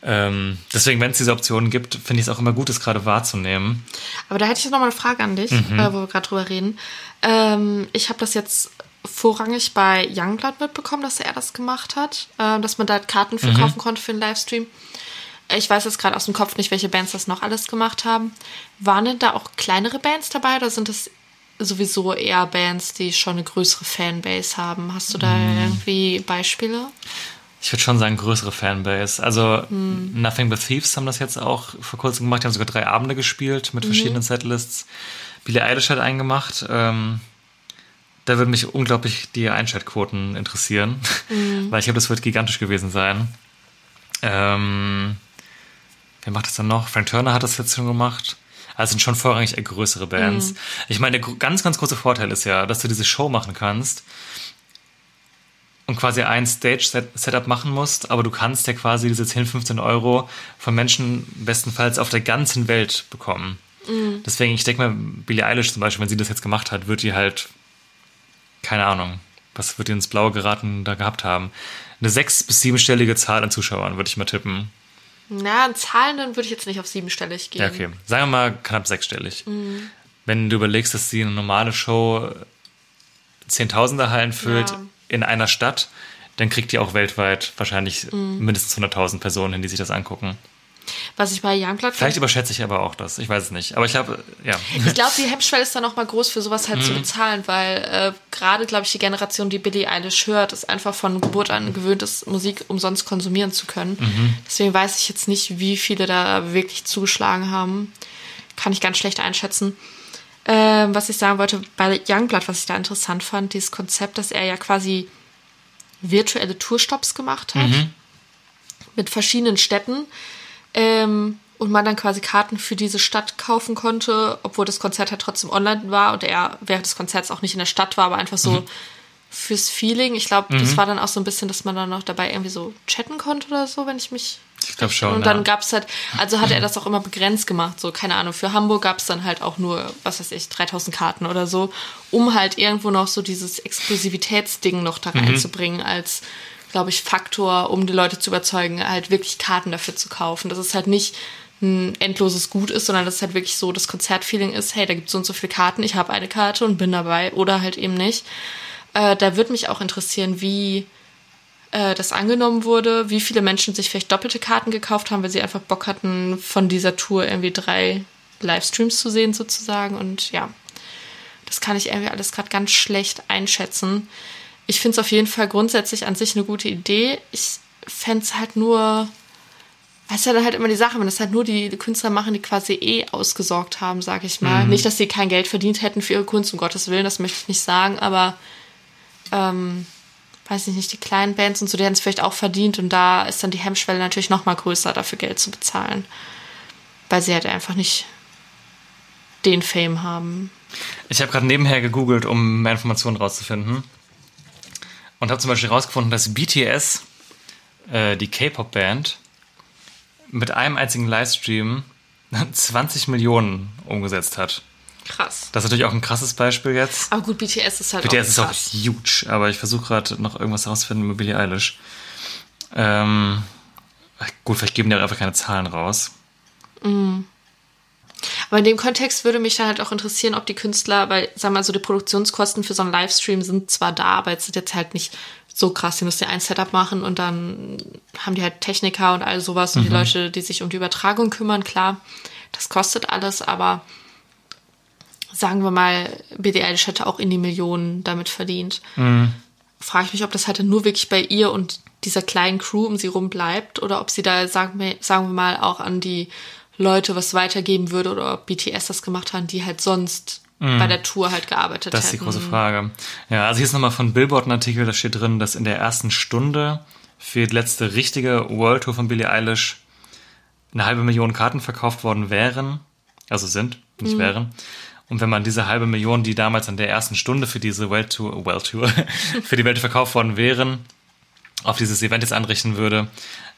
Ähm, deswegen, wenn es diese Optionen gibt, finde ich es auch immer gut, es gerade wahrzunehmen. Aber da hätte ich noch mal eine Frage an dich, äh, wo wir gerade drüber reden. Ähm, ich habe das jetzt vorrangig bei Youngblood mitbekommen, dass er das gemacht hat, äh, dass man da Karten für kaufen konnte für einen Livestream. Ich weiß jetzt gerade aus dem Kopf nicht, welche Bands das noch alles gemacht haben. Waren denn da auch kleinere Bands dabei oder sind das sowieso eher Bands, die schon eine größere Fanbase haben? Hast du da irgendwie Beispiele? Ich würde schon sagen, größere Fanbase. Also Nothing But Thieves haben das jetzt auch vor kurzem gemacht. Die haben sogar drei Abende gespielt mit verschiedenen Setlists. Billie Eilish hat einen gemacht. Ähm, da würden mich unglaublich die Einschaltquoten interessieren, weil ich glaube, das wird gigantisch gewesen sein. Ähm, wer macht das dann noch? Frank Turner hat das jetzt schon gemacht. Also sind schon vorrangig eher größere Bands. Ich meine, der ganz, ganz große Vorteil ist ja, dass du diese Show machen kannst und quasi ein Stage-Setup machen musst, aber du kannst ja quasi diese 10, 15 Euro von Menschen bestenfalls auf der ganzen Welt bekommen. Deswegen, ich denke mal, Billie Eilish zum Beispiel, wenn sie das jetzt gemacht hat, wird die halt, keine Ahnung, was wird die ins Blaue geraten da gehabt haben? Eine sechs- bis siebenstellige Zahl an Zuschauern, würde ich mal tippen. Na, an Zahlen, dann würde ich jetzt nicht auf siebenstellig gehen. Ja, okay. Sagen wir mal knapp sechsstellig. Wenn du überlegst, dass sie eine normale Show Zehntausender Hallen füllt Ja. in einer Stadt, dann kriegt die auch weltweit wahrscheinlich mindestens 100.000 Personen hin, die sich das angucken. Was ich bei Youngblood Vielleicht überschätze ich aber auch das. Ich weiß es nicht. Aber ich glaube, ja. Ich glaube, die Hemmschwelle ist dann noch mal groß für sowas halt zu bezahlen, weil äh, gerade, glaube ich, die Generation, die Billie Eilish hört, ist einfach von Geburt an gewöhnt ist, Musik umsonst konsumieren zu können. Deswegen weiß ich jetzt nicht, wie viele da wirklich zugeschlagen haben. Kann ich ganz schlecht einschätzen. Ähm, was ich sagen wollte, bei Youngblood, was ich da interessant fand, dieses Konzept, dass er ja quasi virtuelle Tourstops gemacht hat mit verschiedenen Städten ähm, und man dann quasi Karten für diese Stadt kaufen konnte, obwohl das Konzert halt trotzdem online war und er während des Konzerts auch nicht in der Stadt war, aber einfach so fürs Feeling. Ich glaube, das war dann auch so ein bisschen, dass man dann noch dabei irgendwie so chatten konnte oder so, wenn ich mich. Ich glaube schon. Und dann ja. gab es halt, also hat er das auch immer begrenzt gemacht, so keine Ahnung. Für Hamburg gab es dann halt auch nur, was weiß ich, 3000 Karten oder so, um halt irgendwo noch so dieses Exklusivitätsding noch da reinzubringen als, glaube ich, Faktor, um die Leute zu überzeugen, halt wirklich Karten dafür zu kaufen. Dass es halt nicht ein endloses Gut ist, sondern dass es halt wirklich so das Konzertfeeling ist, hey, da gibt es so und so viele Karten, ich habe eine Karte und bin dabei oder halt eben nicht. Äh, da würde mich auch interessieren, wie äh, das angenommen wurde, wie viele Menschen sich vielleicht doppelte Karten gekauft haben, weil sie einfach Bock hatten, von dieser Tour irgendwie drei Livestreams zu sehen sozusagen. Und ja, das kann ich irgendwie alles gerade ganz schlecht einschätzen. Ich finde es auf jeden Fall grundsätzlich an sich eine gute Idee. Ich fände es halt nur, das ist ja dann halt immer die Sache, wenn das halt nur die Künstler machen, die quasi eh ausgesorgt haben, sag ich mal. Nicht, dass sie kein Geld verdient hätten für ihre Kunst, um Gottes Willen, das möchte ich nicht sagen, aber ähm, weiß ich nicht, die kleinen Bands und so, die hätten es vielleicht auch verdient und da ist dann die Hemmschwelle natürlich noch mal größer, dafür Geld zu bezahlen. Weil sie halt einfach nicht den Fame haben. Ich habe gerade nebenher gegoogelt, um mehr Informationen rauszufinden. Und habe zum Beispiel rausgefunden, dass BTS, äh, die K-Pop-Band, mit einem einzigen Livestream 20 Millionen umgesetzt hat. Krass. Das ist natürlich auch ein krasses Beispiel jetzt. Aber gut, BTS ist halt BTS ist auch auch krass. huge, aber ich versuche gerade noch irgendwas herauszufinden über Billie Eilish. Ähm, gut, vielleicht geben die auch einfach keine Zahlen raus. Aber in dem Kontext würde mich dann halt auch interessieren, ob die Künstler, weil, sag mal, so die Produktionskosten für so einen Livestream sind zwar da, aber es sind jetzt halt nicht so krass. Die müssen ja ein Setup machen und dann haben die halt Techniker und all sowas und die Leute, die sich um die Übertragung kümmern, klar, das kostet alles, aber sagen wir mal, Billie Eilish hätte auch in die Millionen damit verdient. Frage ich mich, ob das halt nur wirklich bei ihr und dieser kleinen Crew um sie rum bleibt oder ob sie da, sagen wir, sagen wir mal, auch an die Leute was weitergeben würde oder ob BTS das gemacht haben, die halt sonst bei der Tour halt gearbeitet Das ist die hätten. große Frage. Ja, also hier ist nochmal von Billboard ein Artikel, da steht drin, dass in der ersten Stunde für die letzte richtige World Tour von Billie Eilish eine halbe Million Karten verkauft worden wären, also sind, nicht wären. Und wenn man diese halbe Million, die damals an der ersten Stunde für diese World Tour, World Tour, für die Welt verkauft worden wären, auf dieses Event jetzt anrichten würde,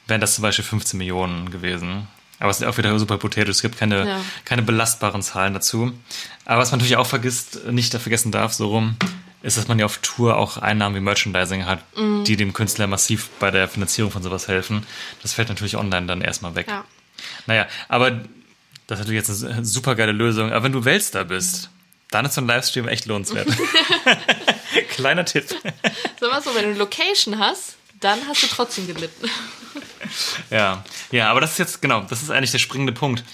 wären das zum Beispiel 15 Millionen gewesen. Aber es ist auch wieder super hypothetisch. Es gibt keine, Ja. keine belastbaren Zahlen dazu. Aber was man natürlich auch vergisst, nicht vergessen darf, so rum, ist, dass man ja auf Tour auch Einnahmen wie Merchandising hat, Mhm. die dem Künstler massiv bei der Finanzierung von sowas helfen. Das fällt natürlich online dann erstmal weg. Ja. Naja, aber das ist natürlich jetzt eine super geile Lösung. Aber wenn du Weltstar bist, dann ist so ein Livestream echt lohnenswert. Kleiner Tipp. Sag mal so, wenn du eine Location hast, dann hast du trotzdem gelitten. Ja, ja, aber das ist jetzt genau, das ist eigentlich der springende Punkt,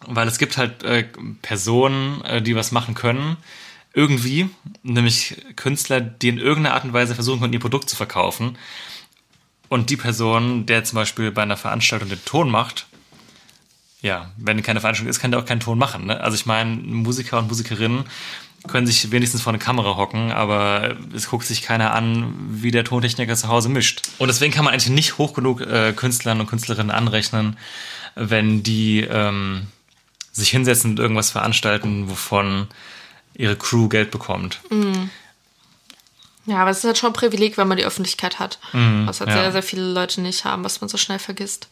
weil es gibt halt äh, Personen, äh, die was machen können, irgendwie, nämlich Künstler, die in irgendeiner Art und Weise versuchen können, ihr Produkt zu verkaufen. Und die Person, der zum Beispiel bei einer Veranstaltung den Ton macht, ja, wenn keine Veranstaltung ist, kann der auch keinen Ton machen. Ne? Also ich meine, Musiker und Musikerinnen können sich wenigstens vor eine Kamera hocken, aber es guckt sich keiner an, wie der Tontechniker zu Hause mischt. Und deswegen kann man eigentlich nicht hoch genug äh, Künstlern und Künstlerinnen anrechnen, wenn die ähm, sich hinsetzen und irgendwas veranstalten, wovon ihre Crew Geld bekommt. Ja, aber es ist halt schon ein Privileg, wenn man die Öffentlichkeit hat. was halt Mhm, ja. sehr, sehr viele Leute nicht haben, was man so schnell vergisst.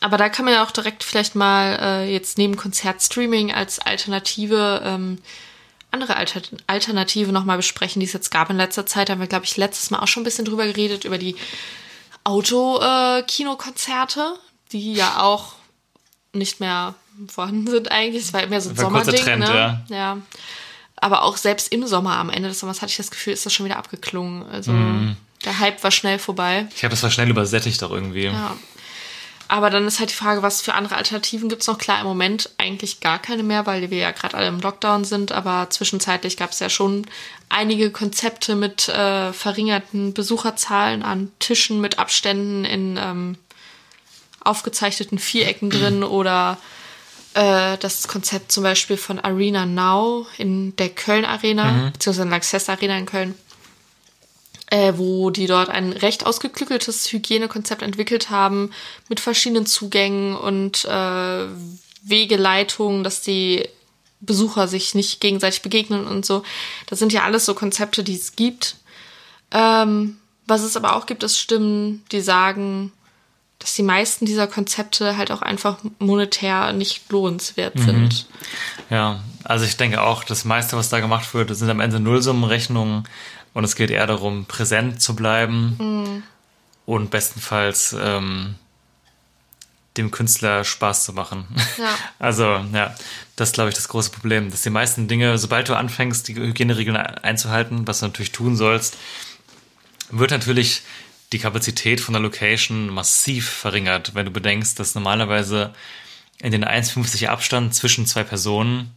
Aber da kann man ja auch direkt vielleicht mal äh, jetzt neben Konzertstreaming als Alternative ähm, andere Alter Alternative nochmal besprechen, die es jetzt gab in letzter Zeit. Da haben wir, glaube ich, letztes Mal auch schon ein bisschen drüber geredet, über die Auto-Kinokonzerte, die ja auch nicht mehr vorhanden sind eigentlich. Es war mehr so ein Sommerding, Trend, ne? ja. Aber auch selbst im Sommer, am Ende des Sommers, hatte ich das Gefühl, ist das schon wieder abgeklungen. Also Mhm. der Hype war schnell vorbei. Ich habe das war schnell übersättigt doch irgendwie. Ja. Aber dann ist halt die Frage, was für andere Alternativen gibt es noch? Klar, im Moment eigentlich gar keine mehr, weil wir ja gerade alle im Lockdown sind. Aber zwischenzeitlich gab es ja schon einige Konzepte mit äh, verringerten Besucherzahlen an Tischen mit Abständen in ähm, aufgezeichneten Vierecken drin oder äh, das Konzept zum Beispiel von Arena Now in der Köln Arena, beziehungsweise in der Access Arena in Köln äh, wo die dort ein recht ausgeklügeltes Hygienekonzept entwickelt haben mit verschiedenen Zugängen und äh, Wegeleitungen, dass die Besucher sich nicht gegenseitig begegnen und so. Das sind ja alles so Konzepte, die es gibt. Ähm, was es aber auch gibt, ist Stimmen, die sagen, dass die meisten dieser Konzepte halt auch einfach monetär nicht lohnenswert sind. Ja, also ich denke auch, das meiste, was da gemacht wird, sind am Ende Nullsummenrechnungen und es geht eher darum, präsent zu bleiben und bestenfalls ähm, dem Künstler Spaß zu machen. Ja. Also, ja, das ist, glaube ich, das große Problem, dass die meisten Dinge, sobald du anfängst, die Hygieneregeln einzuhalten, was du natürlich tun sollst, wird natürlich die Kapazität von der Location massiv verringert, wenn du bedenkst, dass normalerweise in den 1,50 Abstand zwischen zwei Personen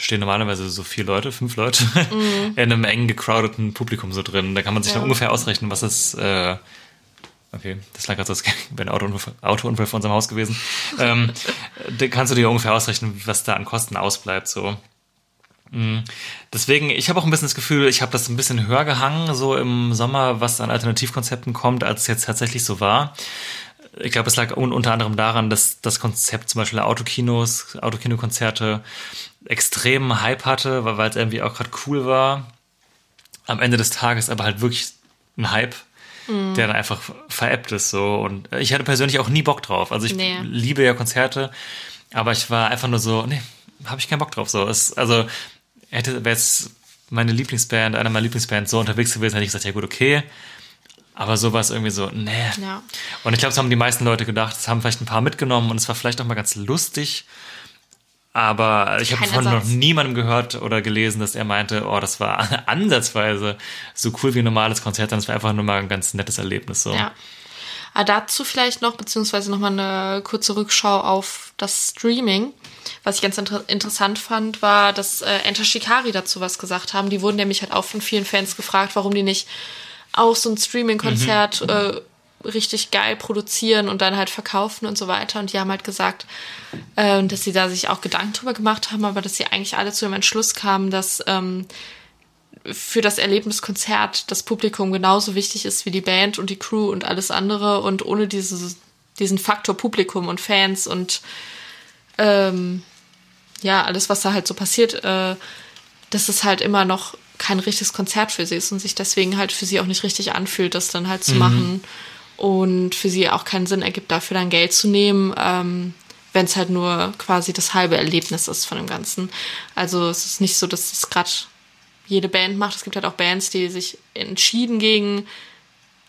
stehen normalerweise so vier Leute, fünf Leute in einem eng gecrowdeten Publikum so drin. Da kann man sich Ja. dann ungefähr ausrechnen, was es äh, Okay, das lag gerade so, als wäre ein Autounfall, Autounfall vor unserem Haus gewesen. ähm, da kannst du dir ungefähr ausrechnen, was da an Kosten ausbleibt. So. Mm. Deswegen, ich habe auch ein bisschen das Gefühl, ich habe das ein bisschen höher gehangen, so im Sommer, was an Alternativkonzepten kommt, als es jetzt tatsächlich so war. Ich glaube, es lag un unter anderem daran, dass das Konzept zum Beispiel Autokinos, Autokinokonzerte extremen Hype hatte, weil es irgendwie auch gerade cool war. Am Ende des Tages aber halt wirklich ein Hype, der dann einfach veräppt ist so. Und ich hatte persönlich auch nie Bock drauf. Also ich Nee. liebe ja Konzerte, aber ich war einfach nur so, nee, habe ich keinen Bock drauf. So, es, also hätte wäre jetzt meine Lieblingsband, einer meiner Lieblingsbands so unterwegs gewesen, hätte ich gesagt, ja gut, okay. Aber sowas irgendwie so, nee. Ja. Und ich glaube, das haben die meisten Leute gedacht, das haben vielleicht ein paar mitgenommen und es war vielleicht auch mal ganz lustig. Aber ich habe von noch niemandem gehört oder gelesen, dass er meinte, oh, das war ansatzweise so cool wie ein normales Konzert, sondern es war einfach nur mal ein ganz nettes Erlebnis. So. Ja. Aber dazu vielleicht noch, beziehungsweise nochmal eine kurze Rückschau auf das Streaming. Was ich ganz inter interessant fand, war, dass äh, Enter Shikari dazu was gesagt haben. Die wurden nämlich halt auch von vielen Fans gefragt, warum die nicht auch so ein Streaming-Konzert äh, richtig geil produzieren und dann halt verkaufen und so weiter. Und die haben halt gesagt, äh, dass sie da sich auch Gedanken drüber gemacht haben, aber dass sie eigentlich alle zu dem Entschluss kamen, dass ähm, für das Erlebniskonzert das Publikum genauso wichtig ist wie die Band und die Crew und alles andere. Und ohne dieses, diesen Faktor Publikum und Fans und ähm, ja, alles, was da halt so passiert, äh, dass es halt immer noch kein richtiges Konzert für sie ist und sich deswegen halt für sie auch nicht richtig anfühlt, das dann halt zu machen. Und für sie auch keinen Sinn ergibt, dafür dann Geld zu nehmen, ähm, wenn es halt nur quasi das halbe Erlebnis ist von dem Ganzen. Also es ist nicht so, dass es gerade jede Band macht. Es gibt halt auch Bands, die sich entschieden gegen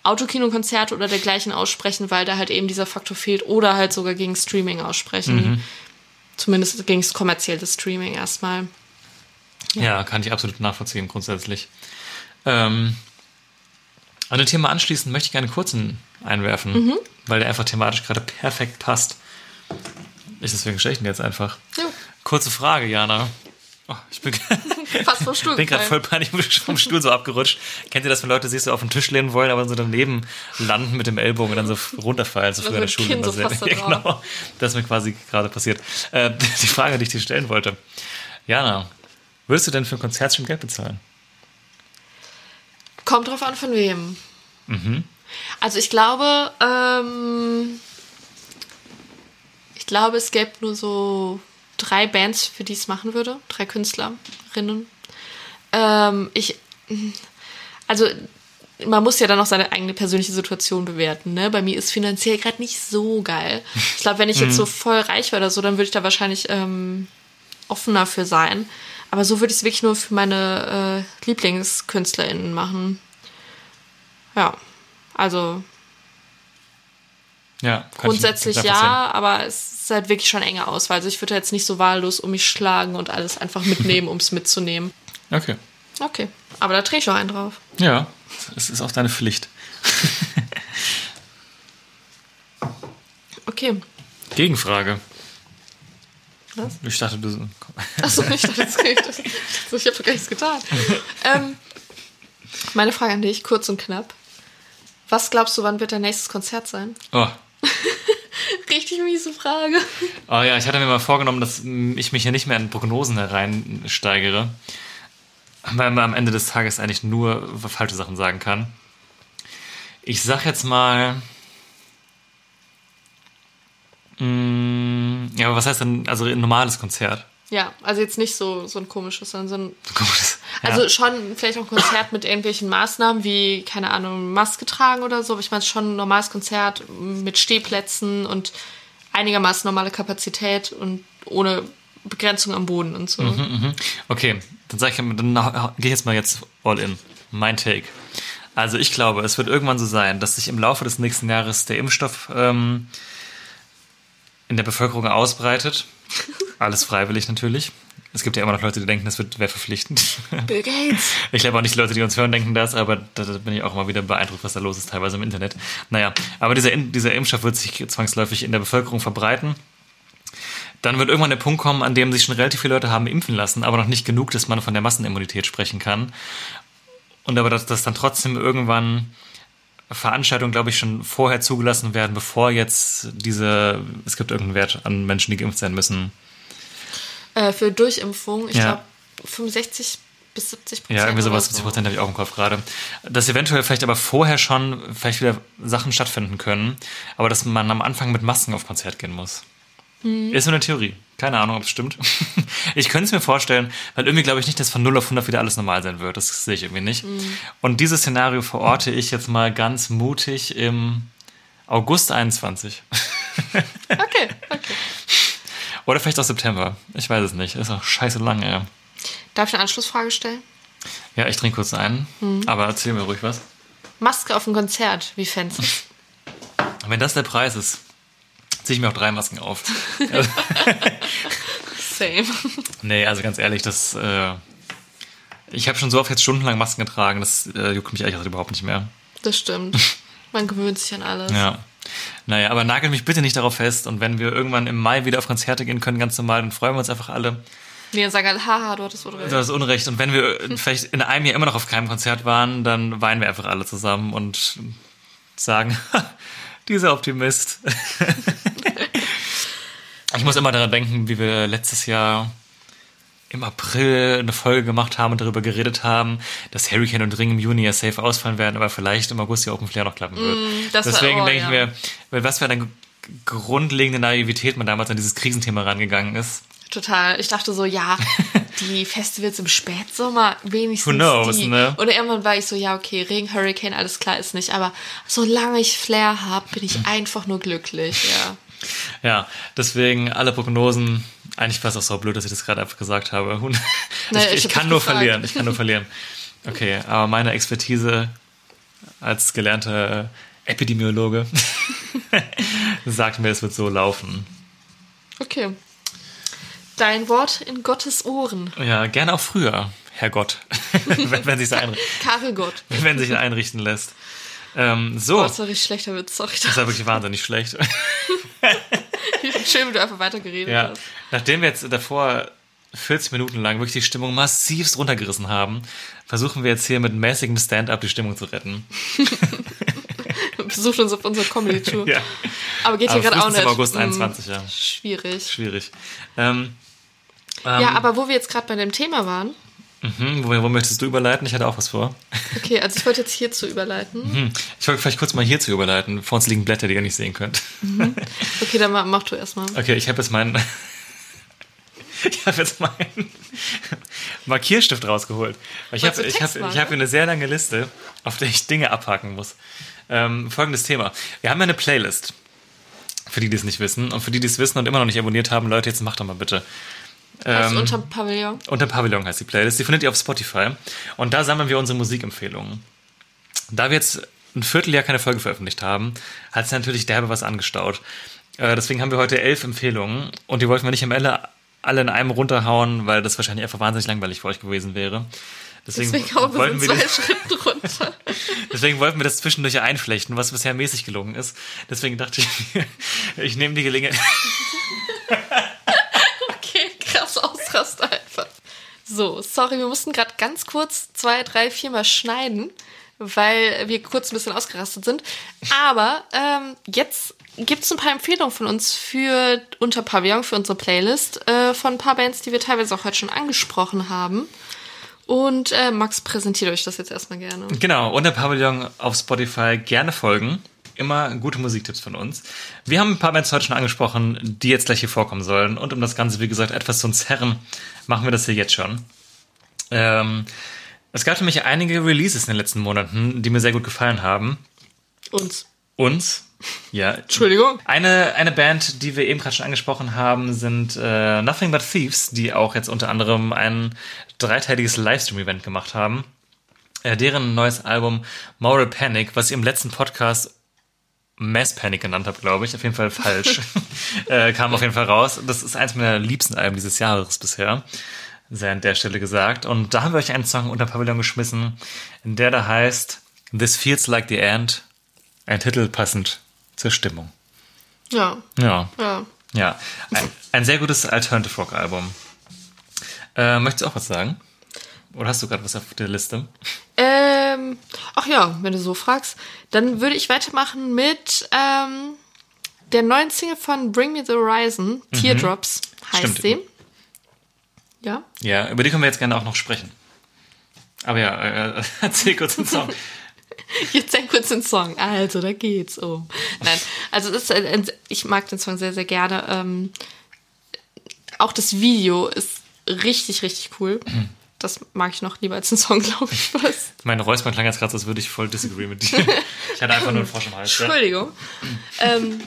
Autokinokonzerte oder dergleichen aussprechen, weil da halt eben dieser Faktor fehlt oder halt sogar gegen Streaming aussprechen. Zumindest gegen das kommerzielle Streaming erstmal. Ja, kann ich absolut nachvollziehen, grundsätzlich. Ähm, an dem Thema anschließend möchte ich gerne einen einwerfen, weil der einfach thematisch gerade perfekt passt. Ich deswegen ihn jetzt einfach. Ja. Kurze Frage, Jana. Oh, ich bin, Fast vom Stuhl bin gerade voll panisch vom Stuhl so abgerutscht. Kennt ihr das, wenn Leute sich so auf den Tisch lehnen wollen, aber so daneben landen mit dem Ellbogen und dann so runterfallen, so früher in der Schule. Immer so ja, genau. Das ist mir quasi gerade passiert. Äh, die Frage, die ich dir stellen wollte. Jana, würdest du denn für ein Konzertstream Geld bezahlen? Kommt drauf an, von wem. Also ich glaube, ähm, ich glaube, es gäbe nur so drei Bands, für die ich es machen würde. Drei Künstlerinnen. Ähm, ich, also man muss ja dann auch seine eigene persönliche Situation bewerten. Ne? Bei mir ist finanziell gerade nicht so geil. Ich glaube, wenn ich jetzt so voll reich wäre oder so, dann würde ich da wahrscheinlich ähm, offener für sein. Aber so würde ich es wirklich nur für meine äh, LieblingskünstlerInnen machen. Ja, also Ja, ich grundsätzlich ja, aber es ist halt wirklich schon enge Auswahl. Also ich würde jetzt nicht so wahllos um mich schlagen und alles einfach mitnehmen, um es mitzunehmen. Okay. Okay, aber da drehe ich auch einen drauf. Ja, es ist auch deine Pflicht. Okay. Gegenfrage. Was? Ich dachte, du. Achso, ich dachte, jetzt geht das. Ich habe doch gar nichts getan. ähm, meine Frage an dich, kurz und knapp. Was glaubst du, wann wird dein nächstes Konzert sein? Oh. Richtig miese Frage. oh ja, ich hatte mir mal vorgenommen, dass ich mich hier nicht mehr in Prognosen hereinsteigere. Weil man am Ende des Tages eigentlich nur falsche Sachen sagen kann. Ich sag jetzt mal. Mm, ja, aber was heißt denn, also ein normales Konzert? Ja, also jetzt nicht so, so ein komisches, sondern so ein Komisches. Ja. Also schon vielleicht auch ein Konzert mit irgendwelchen Maßnahmen wie, keine Ahnung, Maske tragen oder so. Aber ich meine schon ein normales Konzert mit Stehplätzen und einigermaßen normale Kapazität und ohne Begrenzung am Boden und so. Okay, dann sag ich, dann gehe ich jetzt mal jetzt all in. Mein Take. Also ich glaube, es wird irgendwann so sein, dass sich im Laufe des nächsten Jahres der Impfstoff ähm, in der Bevölkerung ausbreitet. Alles freiwillig natürlich. Es gibt ja immer noch Leute, die denken, das wird wäre verpflichtend. Bill Gates. Ich glaube auch nicht, die Leute, die uns hören, denken das, aber da, da bin ich auch immer wieder beeindruckt, was da los ist, teilweise im Internet. Naja, aber dieser, dieser Impfstoff wird sich zwangsläufig in der Bevölkerung verbreiten. Dann wird irgendwann der Punkt kommen, an dem sich schon relativ viele Leute haben impfen lassen, aber noch nicht genug, dass man von der Massenimmunität sprechen kann. Und aber, dass, dass dann trotzdem irgendwann Veranstaltungen, glaube ich, schon vorher zugelassen werden, bevor jetzt diese, es gibt irgendeinen Wert an Menschen, die geimpft sein müssen. Äh, für Durchimpfung, ich Ja. glaube 65 bis 70 Prozent. Ja, irgendwie sowas, oder 70 Prozent habe ich auch im Kopf gerade. Dass eventuell vielleicht aber vorher schon vielleicht wieder Sachen stattfinden können, aber dass man am Anfang mit Masken auf Konzert gehen muss. Ist nur eine Theorie. Keine Ahnung, ob es stimmt. ich könnte es mir vorstellen, weil irgendwie glaube ich nicht, dass von 0 auf 100 wieder alles normal sein wird. Das sehe ich irgendwie nicht. Und dieses Szenario verorte ich jetzt mal ganz mutig im August 21. Okay, okay. Oder vielleicht auch September. Ich weiß es nicht. Ist auch scheiße lang, ey. Darf ich eine Anschlussfrage stellen? Ja, ich trinke kurz ein. Aber erzähl mir ruhig was. Maske auf dem Konzert, wie fancy. Wenn das der Preis ist, ziehe ich mir auch drei Masken auf. Same. nee, also ganz ehrlich, das. Äh, ich habe schon so oft jetzt stundenlang Masken getragen, das äh, juckt mich eigentlich überhaupt nicht mehr. Das stimmt. Man gewöhnt sich an alles. Ja. Naja, aber nagel mich bitte nicht darauf fest. Und wenn wir irgendwann im Mai wieder auf Konzerte gehen können, ganz normal, dann freuen wir uns einfach alle. Nee, dann sagen alle, haha, du hattest Unrecht. Du hast Unrecht. Und wenn wir vielleicht in einem Jahr immer noch auf keinem Konzert waren, dann weinen wir einfach alle zusammen und sagen, dieser Optimist. ich muss immer daran denken, wie wir letztes Jahr im April eine Folge gemacht haben und darüber geredet haben, dass Hurricane und Ring im Juni ja safe ausfallen werden, aber vielleicht im August die Open Flair noch klappen wird. war- Deswegen oh, denke ich ja. mir, weil was für eine grundlegende Naivität man damals an dieses Krisenthema rangegangen ist. Total. Ich dachte so, ja, die Festivals im Spätsommer, wenigstens Who knows, die. ne? Oder irgendwann war ich so, ja, okay, Regen, Hurricane, alles klar ist nicht. Aber solange ich Flair habe, bin ich einfach nur glücklich, ja. Ja, deswegen alle Prognosen. Eigentlich war es auch so blöd, dass ich das gerade einfach gesagt habe. Ich, Naja, ich, ich hab kann nur gefragt. verlieren. Ich kann nur verlieren. Okay, aber meine Expertise als gelernter Epidemiologe sagt mir, es wird so laufen. Okay. Dein Wort in Gottes Ohren. Ja, gerne auch früher, Herrgott, wenn, wenn sich einrichten, Karel Gott. wenn sich einrichten lässt. Ähm, so, Oh, das sorry, schlechter Witz, sorry. war wirklich wahnsinnig schlecht. Schön, wie du einfach weitergeredet Ja, hast. nachdem wir jetzt davor 40 Minuten lang wirklich die Stimmung massivst runtergerissen haben, versuchen wir jetzt hier mit mäßigem Stand-up die Stimmung zu retten. Besucht uns auf unserer Comedy-Tour. Ja. Aber geht hier gerade auch nicht. August Hm, 21, ja. Schwierig. Schwierig. Ähm, Ja, aber wo wir jetzt gerade bei dem Thema waren, hm, wo, wo möchtest du überleiten? Ich hatte auch was vor. okay, also ich wollte jetzt hierzu überleiten. Hm, ich wollte vielleicht kurz mal hierzu überleiten. Vor uns liegen Blätter, die ihr nicht sehen könnt. Okay, dann mach, mach du erstmal. Okay, ich habe jetzt meinen. Ich habe jetzt meinen Markierstift rausgeholt. Ich habe ich hab, ich hab hier eine sehr lange Liste, auf der ich Dinge abhaken muss. Ähm, folgendes Thema. Wir haben ja eine Playlist. Für die, die es nicht wissen. Und für die, die es wissen und immer noch nicht abonniert haben, Leute, jetzt macht doch mal bitte. Also Ähm, unterm Pavillon. unter Pavillon heißt die Playlist. Die findet ihr auf Spotify. Und da sammeln wir unsere Musikempfehlungen. Da wir jetzt ein Vierteljahr keine Folge veröffentlicht haben, hat es natürlich derbe was angestaut. Äh, deswegen haben wir heute elf Empfehlungen. Und die wollten wir nicht am Ende alle in einem runterhauen, weil das wahrscheinlich einfach wahnsinnig langweilig für euch gewesen wäre. Deswegen, Deswegen hauen wir so zwei das, Schritten runter. deswegen wollten wir das zwischendurch einflechten, was bisher mäßig gelungen ist. Deswegen dachte ich, ich nehme die Gelegenheit. Ausraster einfach. So, sorry, wir mussten gerade ganz kurz zwei, drei, viermal schneiden, weil wir kurz ein bisschen ausgerastet sind. Aber ähm, jetzt gibt es ein paar Empfehlungen von uns für unter Pavillon, für unsere Playlist, äh, von ein paar Bands, die wir teilweise auch heute schon angesprochen haben. Und äh, Max präsentiert euch das jetzt erstmal gerne. Genau, unter Pavillon auf Spotify gerne folgen. Immer gute Musiktipps von uns. Wir haben ein paar Bands heute schon angesprochen, die jetzt gleich hier vorkommen sollen. Und um das Ganze, wie gesagt, etwas zu uns herren, machen wir das hier jetzt schon. Ähm, es gab für mich einige Releases in den letzten Monaten, die mir sehr gut gefallen haben. Uns. Uns, ja. Entschuldigung. Eine, eine Band, die wir eben gerade schon angesprochen haben, sind äh, Nothing But Thieves, die auch jetzt unter anderem ein dreiteiliges Livestream-Event gemacht haben. Äh, deren neues Album Moral Panic, was ich im letzten Podcast Mass Panic genannt habe, glaube ich. Auf jeden Fall falsch. äh, kam auf jeden Fall raus. Das ist eins meiner liebsten Alben dieses Jahres bisher. Sehr an der Stelle gesagt. Und da haben wir euch einen Song unter Pavillon geschmissen, der da heißt This Feels Like the End. Ein Titel passend zur Stimmung. Ja, Ja, ja. ja. Ein, ein sehr gutes Alternative Rock Album. Äh, möchtest du auch was sagen? Oder hast du gerade was auf der Liste? Ähm, ach ja, wenn du so fragst, dann würde ich weitermachen mit ähm, der neuen Single von Bring Me the Horizon, Teardrops heißt Stimmt. sie. Ja. Ja, über die können wir jetzt gerne auch noch sprechen. Aber ja, äh, erzähl kurz den Song. Jetzt ein kurzen Song. Also, da geht's um. Nein, also ist ein, ein, ich mag den Song sehr, sehr gerne. Ähm, auch das Video ist richtig, richtig cool. Das mag ich noch lieber als den Song, glaube ich, was. Mein Räuspern klang jetzt gerade, als würde ich voll disagree mit dir. Ich hatte einfach nur einen Frosch im Hals. Ja? Entschuldigung. ähm,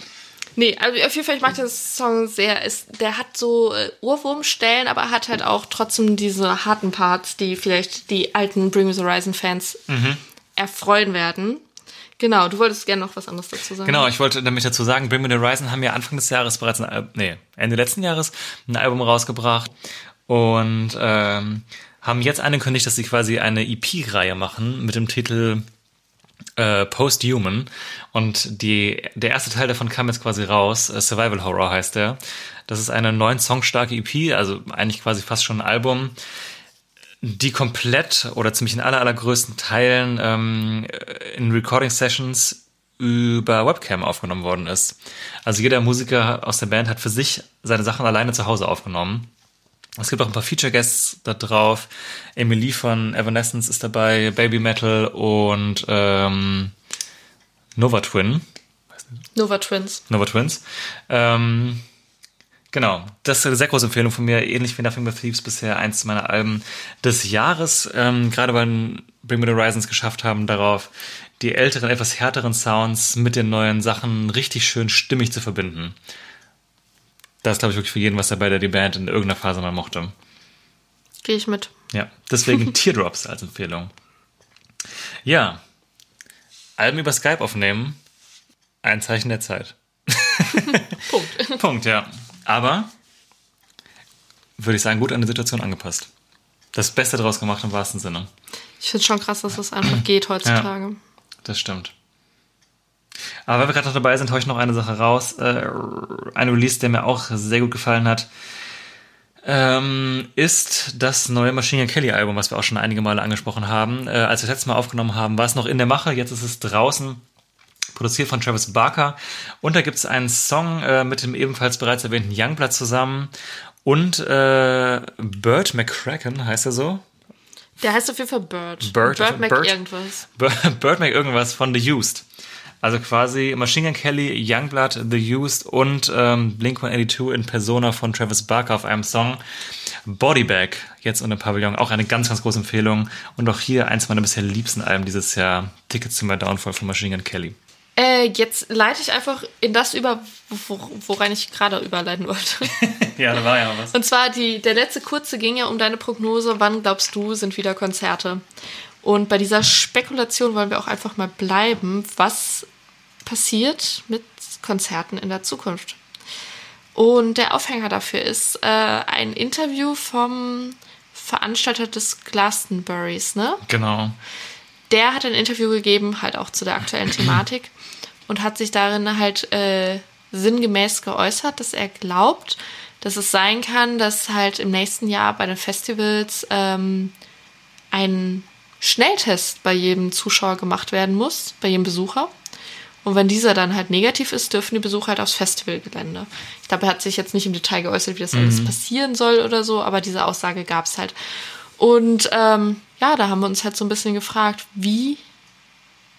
Nee, also auf jeden Fall, ich mag den Song sehr. Ist, der hat so äh, Ohrwurmstellen, aber hat halt auch trotzdem diese harten Parts, die vielleicht die alten Bring Me the Horizon Fans erfreuen werden. Genau, du wolltest gerne noch was anderes dazu sagen. Genau, ich wollte nämlich dazu sagen, Bring Me the Horizon haben ja Anfang des Jahres bereits ein Album, nee, Ende letzten Jahres ein Album rausgebracht und ähm, haben jetzt angekündigt, dass sie quasi eine EP-Reihe machen mit dem Titel äh, Post-Human und die, der erste Teil davon kam jetzt quasi raus, äh, Survival Horror heißt der. Das ist eine neun Song starke EP, also eigentlich quasi fast schon ein Album, die komplett oder ziemlich in aller, allergrößten Teilen ähm, in Recording-Sessions über Webcam aufgenommen worden ist. Also jeder Musiker aus der Band hat für sich seine Sachen alleine zu Hause aufgenommen. Es gibt auch ein paar Feature Guests da drauf. Emily von Evanescence ist dabei, Baby Metal und ähm, Nova Twin. Nova Twins. Nova Twins. Ähm, genau, das ist eine sehr große Empfehlung von mir, ähnlich wie Nothing But Thieves bisher eins meiner Alben des Jahres, ähm, gerade weil Bring Me the Horizons geschafft haben, darauf die älteren, etwas härteren Sounds mit den neuen Sachen richtig schön stimmig zu verbinden. Das ist, glaube ich, wirklich für jeden was dabei, der die Band in irgendeiner Phase mal mochte. Gehe ich mit. Ja, deswegen Teardrops als Empfehlung. Ja, Alben über Skype aufnehmen, ein Zeichen der Zeit. Punkt. Punkt, ja. Aber, würde ich sagen, gut an die Situation angepasst. Das Beste draus gemacht im wahrsten Sinne. Ich finde es schon krass, dass das einfach geht heutzutage. Das stimmt. Aber weil wir gerade noch dabei sind, haue ich noch eine Sache raus. Äh, ein Release, der mir auch sehr gut gefallen hat, ähm, ist das neue Machine Gun Kelly Album, was wir auch schon einige Male angesprochen haben. Äh, als wir das letzte Mal aufgenommen haben, war es noch in der Mache, jetzt ist es draußen. Produziert von Travis Barker. Und da gibt es einen Song äh, mit dem ebenfalls bereits erwähnten Youngblood zusammen. Und äh, Burt McCracken, heißt er so? Der heißt auf jeden Fall Bird. Bird, Bird Mac Bird. irgendwas. Bird Mac irgendwas von The Used. Also quasi Machine Gun Kelly, Youngblood, The Used und ähm, Blink-182 in Persona von Travis Barker auf einem Song. Bodybag, jetzt unter Pavillon, auch eine ganz, ganz große Empfehlung. Und auch hier eins meiner bisher liebsten Alben dieses Jahr, Tickets to My Downfall von Machine Gun Kelly. Äh, jetzt leite ich einfach in das über, wo, worein ich gerade überleiten wollte. Ja, da war ja was. Und zwar die, der letzte kurze ging ja um deine Prognose, wann glaubst du, sind wieder Konzerte? Und bei dieser Spekulation wollen wir auch einfach mal bleiben, was passiert mit Konzerten in der Zukunft. Und der Aufhänger dafür ist äh, ein Interview vom Veranstalter des Glastonburys, ne? Genau. der hat ein Interview gegeben, halt auch zu der aktuellen Thematik und hat sich darin halt äh, sinngemäß geäußert, dass er glaubt, dass es sein kann, dass halt im nächsten Jahr bei den Festivals ähm, ein Schnelltest bei jedem Zuschauer gemacht werden muss, bei jedem Besucher. Und wenn dieser dann halt negativ ist, dürfen die Besucher halt aufs Festivalgelände. Ich glaube, er hat sich jetzt nicht im Detail geäußert, wie das alles passieren soll oder so, aber diese Aussage gab es halt. Und ähm, ja, da haben wir uns halt so ein bisschen gefragt, wie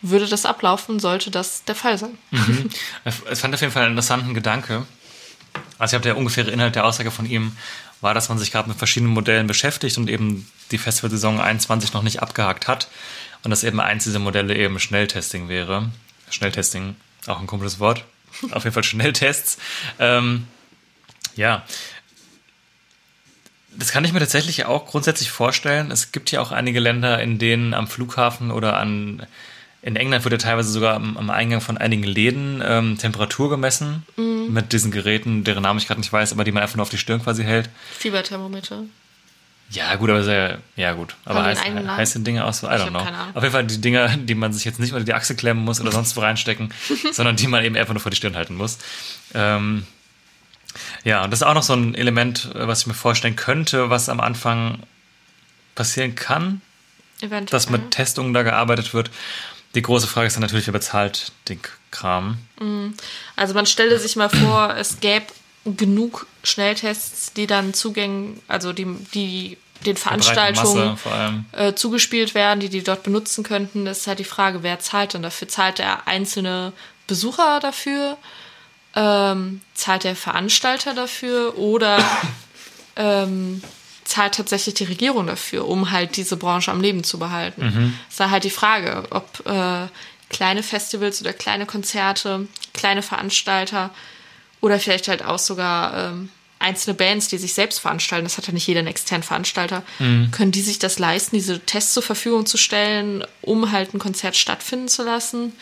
würde das ablaufen, sollte das der Fall sein? Ich fand auf jeden Fall einen interessanten Gedanke. Also ich habe der ungefähre Inhalt der Aussage von ihm war, dass man sich gerade mit verschiedenen Modellen beschäftigt und eben die Festivalsaison 21 noch nicht abgehakt hat und dass eben eins dieser Modelle eben Schnelltesting wäre. Schnelltesting, auch ein komisches Wort. Auf jeden Fall Schnelltests. Ähm, ja, das kann ich mir tatsächlich auch grundsätzlich vorstellen. Es gibt ja auch einige Länder, in denen am Flughafen oder an in England wird ja teilweise sogar am, am Eingang von einigen Läden ähm, Temperatur gemessen mit diesen Geräten, deren Namen ich gerade nicht weiß, aber die man einfach nur auf die Stirn quasi hält. Fieberthermometer. Ja, gut, aber sehr, ja gut. Aber heiß, Dinge aus, so, I Ich don't know. keine Ahnung. Auf jeden Fall die Dinger, die man sich jetzt nicht unter die Achse klemmen muss oder sonst wo reinstecken, sondern die man eben einfach nur vor die Stirn halten muss. Ähm, ja, und das ist auch noch so ein Element, was ich mir vorstellen könnte, was am Anfang passieren kann, Eventuell. dass mit Testungen da gearbeitet wird. Die große Frage ist dann natürlich, wer bezahlt den Kram. Also man stelle sich mal vor, es gäbe genug Schnelltests, die dann Zugängen, also die, die den Veranstaltungen äh, zugespielt werden, die die dort benutzen könnten. Das ist halt die Frage, wer zahlt denn dafür? Zahlt der einzelne Besucher dafür? Ähm, zahlt der Veranstalter dafür? Oder ähm, zahlt tatsächlich die Regierung dafür, um halt diese Branche am Leben zu behalten? Mhm. Ist da halt die Frage, ob äh, kleine Festivals oder kleine Konzerte, kleine Veranstalter Oder vielleicht halt auch sogar ähm, einzelne Bands, die sich selbst veranstalten, das hat ja nicht jeder einen externen Veranstalter, können die sich das leisten, diese Tests zur Verfügung zu stellen, um halt ein Konzert stattfinden zu lassen?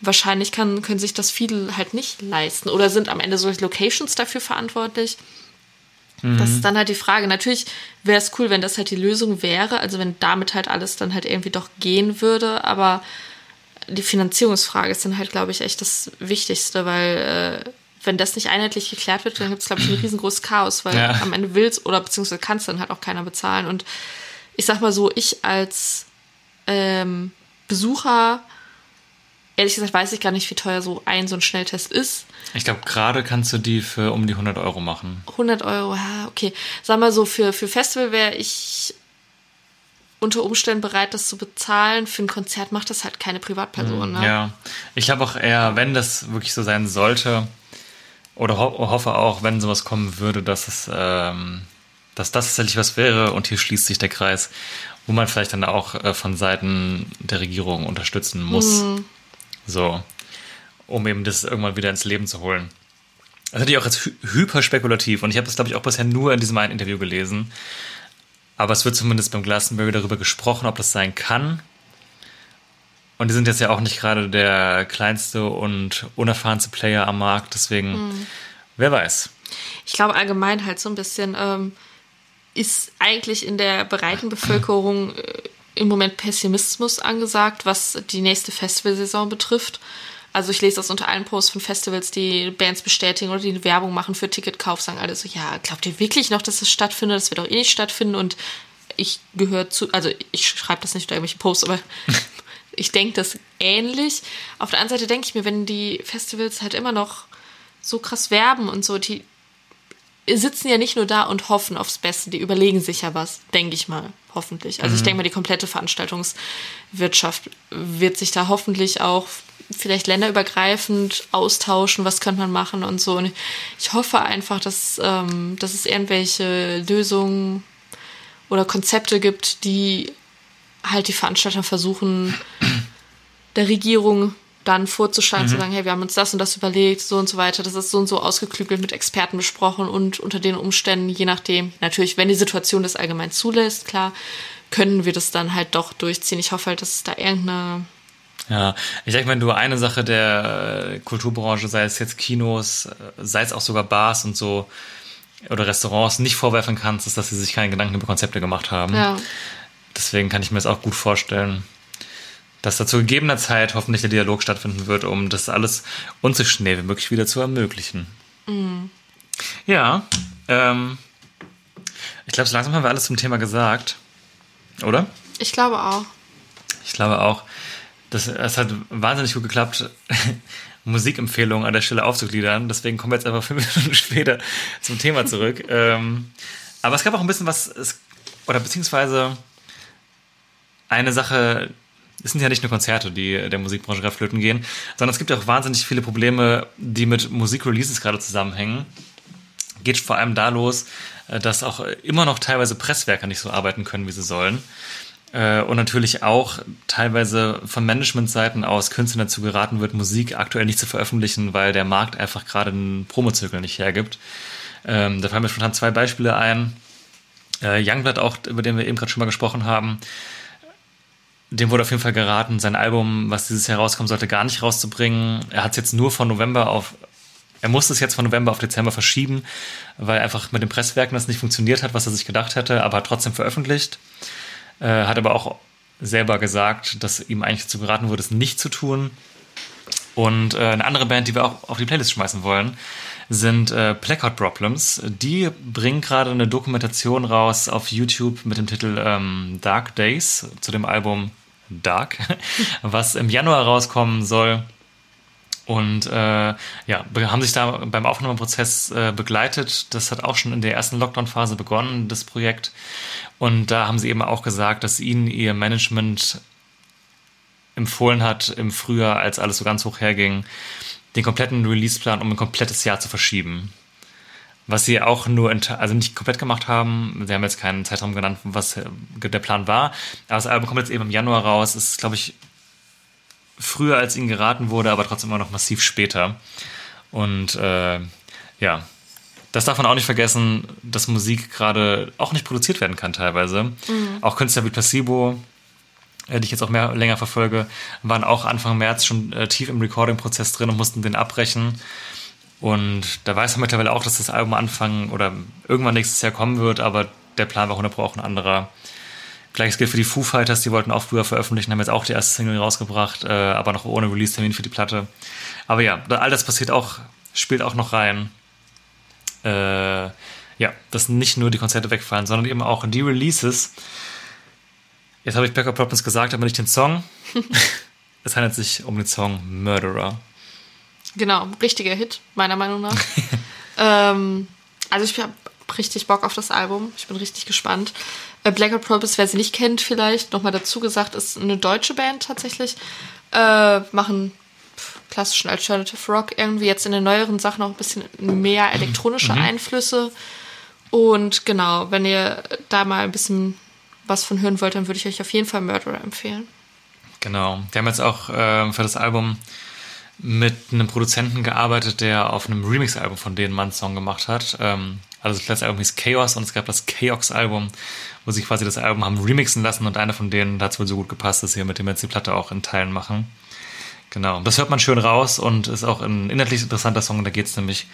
Wahrscheinlich kann, können sich das viele halt nicht leisten oder sind am Ende solche Locations dafür verantwortlich. Das ist dann halt die Frage. Natürlich wäre es cool, wenn das halt die Lösung wäre, also wenn damit halt alles dann halt irgendwie doch gehen würde, aber die Finanzierungsfrage ist dann halt, glaube ich, echt das Wichtigste, weil äh, wenn das nicht einheitlich geklärt wird, dann gibt es, glaube ich, ein riesengroßes Chaos, weil Ja. am Ende willst oder beziehungsweise kann es dann halt auch keiner bezahlen. Und ich sag mal so, ich als ähm, Besucher, ehrlich gesagt, weiß ich gar nicht, wie teuer so ein so ein Schnelltest ist. Ich glaube, gerade kannst du die für um die 100 Euro machen. 100 Euro, ja, okay. Sag mal so, für, für Festival wäre ich unter Umständen bereit, das zu bezahlen. Für ein Konzert macht das halt keine Privatperson. Ne? Ja, ich glaube auch eher, wenn das wirklich so sein sollte, oder ho hoffe auch, wenn sowas kommen würde, dass es, ähm, dass das tatsächlich was wäre und hier schließt sich der Kreis, wo man vielleicht dann auch äh, von Seiten der Regierung unterstützen muss. So, um eben das irgendwann wieder ins Leben zu holen. Das ist natürlich auch jetzt hy hyper spekulativ und ich habe das, glaube ich, auch bisher nur in diesem einen Interview gelesen. Aber es wird zumindest beim Glastonbury darüber gesprochen, ob das sein kann. Und die sind jetzt ja auch nicht gerade der kleinste und unerfahrenste Player am Markt, deswegen, wer weiß. Ich glaube allgemein halt so ein bisschen ähm, ist eigentlich in der breiten Bevölkerung äh, im Moment Pessimismus angesagt, was die nächste Festivalsaison betrifft. Also ich lese das unter allen Posts von Festivals, die Bands bestätigen oder die Werbung machen für Ticketkauf, sagen alle so, ja, glaubt ihr wirklich noch, dass das stattfindet? Das wird auch eh nicht stattfinden und ich gehöre zu, also ich schreibe das nicht unter irgendwelche Posts, aber ich denke das ähnlich. Auf der anderen Seite denke ich mir, wenn die Festivals halt immer noch so krass werben und so, die sitzen ja nicht nur da und hoffen aufs Beste, die überlegen sich ja was, denke ich mal, hoffentlich. Also ich denke mal, die komplette Veranstaltungswirtschaft wird sich da hoffentlich auch vielleicht länderübergreifend austauschen, was könnte man machen und so. Und ich hoffe einfach, dass, ähm, dass es irgendwelche Lösungen oder Konzepte gibt, die halt die Veranstalter versuchen, der Regierung dann vorzuschlagen, zu sagen, hey, wir haben uns das und das überlegt, so und so weiter, das ist so und so ausgeklügelt mit Experten besprochen und unter den Umständen, je nachdem, natürlich, wenn die Situation das allgemein zulässt, klar, können wir das dann halt doch durchziehen. Ich hoffe halt, dass es da irgendeine Ja, ich denke, wenn du eine Sache der äh, Kulturbranche, sei es jetzt Kinos, äh, sei es auch sogar Bars und so, oder Restaurants, nicht vorwerfen kannst, ist, dass sie sich keine Gedanken über Konzepte gemacht haben. ja, Deswegen kann ich mir das auch gut vorstellen, dass da zu gegebener Zeit hoffentlich der Dialog stattfinden wird, um das alles uns so schnell wie möglich wieder zu ermöglichen. Ja, ähm, ich glaube, so langsam haben wir alles zum Thema gesagt, oder? ich glaube auch. Ich glaube auch, das, es hat wahnsinnig gut geklappt, Musikempfehlungen an der Stelle aufzugliedern. Deswegen kommen wir jetzt einfach fünf Minuten später zum Thema zurück. ähm, aber es gab auch ein bisschen was, es, oder beziehungsweise eine Sache, es sind ja nicht nur Konzerte, die der Musikbranche gerade flöten gehen, sondern es gibt ja auch wahnsinnig viele Probleme, die mit Musikreleases gerade zusammenhängen. Geht vor allem da los, äh, dass auch immer noch teilweise Presswerke nicht so arbeiten können, wie sie sollen. Äh, Und natürlich auch teilweise von Managementseiten aus Künstlern dazu geraten wird, Musik aktuell nicht zu veröffentlichen, weil der Markt einfach gerade einen Promozirkel nicht hergibt. Ähm, Da fallen mir spontan zwei Beispiele ein. Äh, Youngblood auch, über den wir eben gerade schon mal gesprochen haben, dem wurde auf jeden Fall geraten, sein Album, was dieses Jahr rauskommen sollte, gar nicht rauszubringen. Er hat es jetzt nur von November auf, er musste es jetzt von November auf Dezember verschieben, weil einfach mit den Presswerken das nicht funktioniert hat, was er sich gedacht hätte, aber hat trotzdem veröffentlicht. Äh, hat aber auch selber gesagt, dass ihm eigentlich dazu geraten wurde, es nicht zu tun. Und äh, eine andere Band, die wir auch auf die Playlist schmeißen wollen, sind äh, Blackout Problems. Die bringen gerade eine Dokumentation raus auf YouTube mit dem Titel ähm, Dark Days zu dem Album Dark, was im Januar rauskommen soll. Und äh, ja, be- haben sich da beim Aufnahmeprozess äh, begleitet. Das hat auch schon in der ersten Lockdown-Phase begonnen, das Projekt. Und da haben sie eben auch gesagt, dass ihnen ihr Management empfohlen hat im Frühjahr, als alles so ganz hoch herging, den kompletten Releaseplan um ein komplettes Jahr zu verschieben. Was sie auch nur, also nicht komplett gemacht haben. Sie haben jetzt keinen Zeitraum genannt, was äh, der Plan war. Aber das Album kommt jetzt eben im Januar raus. Ist, glaube ich, früher als ihnen geraten wurde, aber trotzdem immer noch massiv später. Und äh, ja, das darf man auch nicht vergessen, dass Musik gerade auch nicht produziert werden kann teilweise. Auch Künstler wie Placebo, äh, die ich jetzt auch mehr länger verfolge, waren auch Anfang März schon äh, tief im Recording-Prozess drin und mussten den abbrechen. Und da weiß man mittlerweile auch, dass das Album Anfang oder irgendwann nächstes Jahr kommen wird, aber der Plan war 100 auch ein anderer. Gleiches gilt für die Foo Fighters, die wollten auch früher veröffentlichen, haben jetzt auch die erste Single rausgebracht, äh, aber noch ohne Release-Termin für die Platte. Aber ja, all das passiert auch, spielt auch noch rein. Äh, ja, dass nicht nur die Konzerte wegfallen, sondern eben auch die Releases. Jetzt habe ich Backup Problems gesagt, aber nicht den Song. es handelt sich um den Song Murderer. Genau, richtiger Hit, meiner Meinung nach. ähm, also ich habe richtig Bock auf das Album. Ich bin richtig gespannt. Äh, Black Eyed Purpose, wer sie nicht kennt, vielleicht nochmal dazu gesagt, ist eine deutsche Band tatsächlich. Äh, machen klassischen Alternative Rock irgendwie jetzt in den neueren Sachen auch ein bisschen mehr elektronische Einflüsse. Und genau, wenn ihr da mal ein bisschen was von hören wollt, dann würde ich euch auf jeden Fall Murderer empfehlen. Genau. Wir haben jetzt auch ähm, für das Album mit einem Produzenten gearbeitet, der auf einem Remix-Album von denen mal einen Song gemacht hat. Ähm, also das letzte Album hieß Chaos und es gab das Chaos-Album, wo sie quasi das Album haben remixen lassen und einer von denen hat es wohl so gut gepasst, dass sie mit dem jetzt die Platte auch in Teilen machen. Genau. Das hört man schön raus und ist auch ein inhaltlich interessanter Song. Da geht es nämlich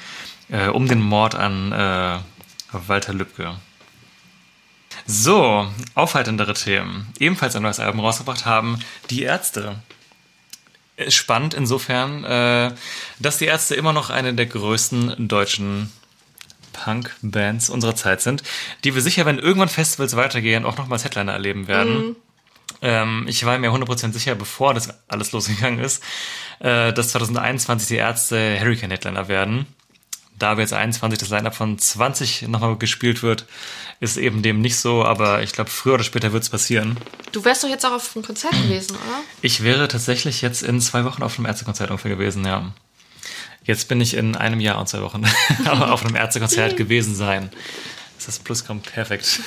äh, um den Mord an äh, Walter Lübcke. So, aufhaltendere Themen. Ebenfalls ein neues Album rausgebracht haben Die Ärzte. Spannend insofern, äh, dass die Ärzte immer noch eine der größten deutschen Punk-Bands unserer Zeit sind, die wir sicher, wenn irgendwann Festivals weitergehen, auch nochmals Headliner erleben werden. Ähm, ich war mir 100% sicher, bevor das alles losgegangen ist, äh, dass 2021 die Ärzte Hurricane Headliner werden. Da wir jetzt 21 das Line-Up von 20 nochmal gespielt wird, ist eben dem nicht so, aber ich glaube, früher oder später wird es passieren. Du wärst doch jetzt auch auf einem Konzert gewesen, oder? Ich wäre tatsächlich jetzt in zwei Wochen auf einem Ärztekonzert ungefähr gewesen, ja. Jetzt bin ich in einem Jahr und zwei Wochen auf einem Ärztekonzert gewesen sein. Das ist das Plusgramm perfekt.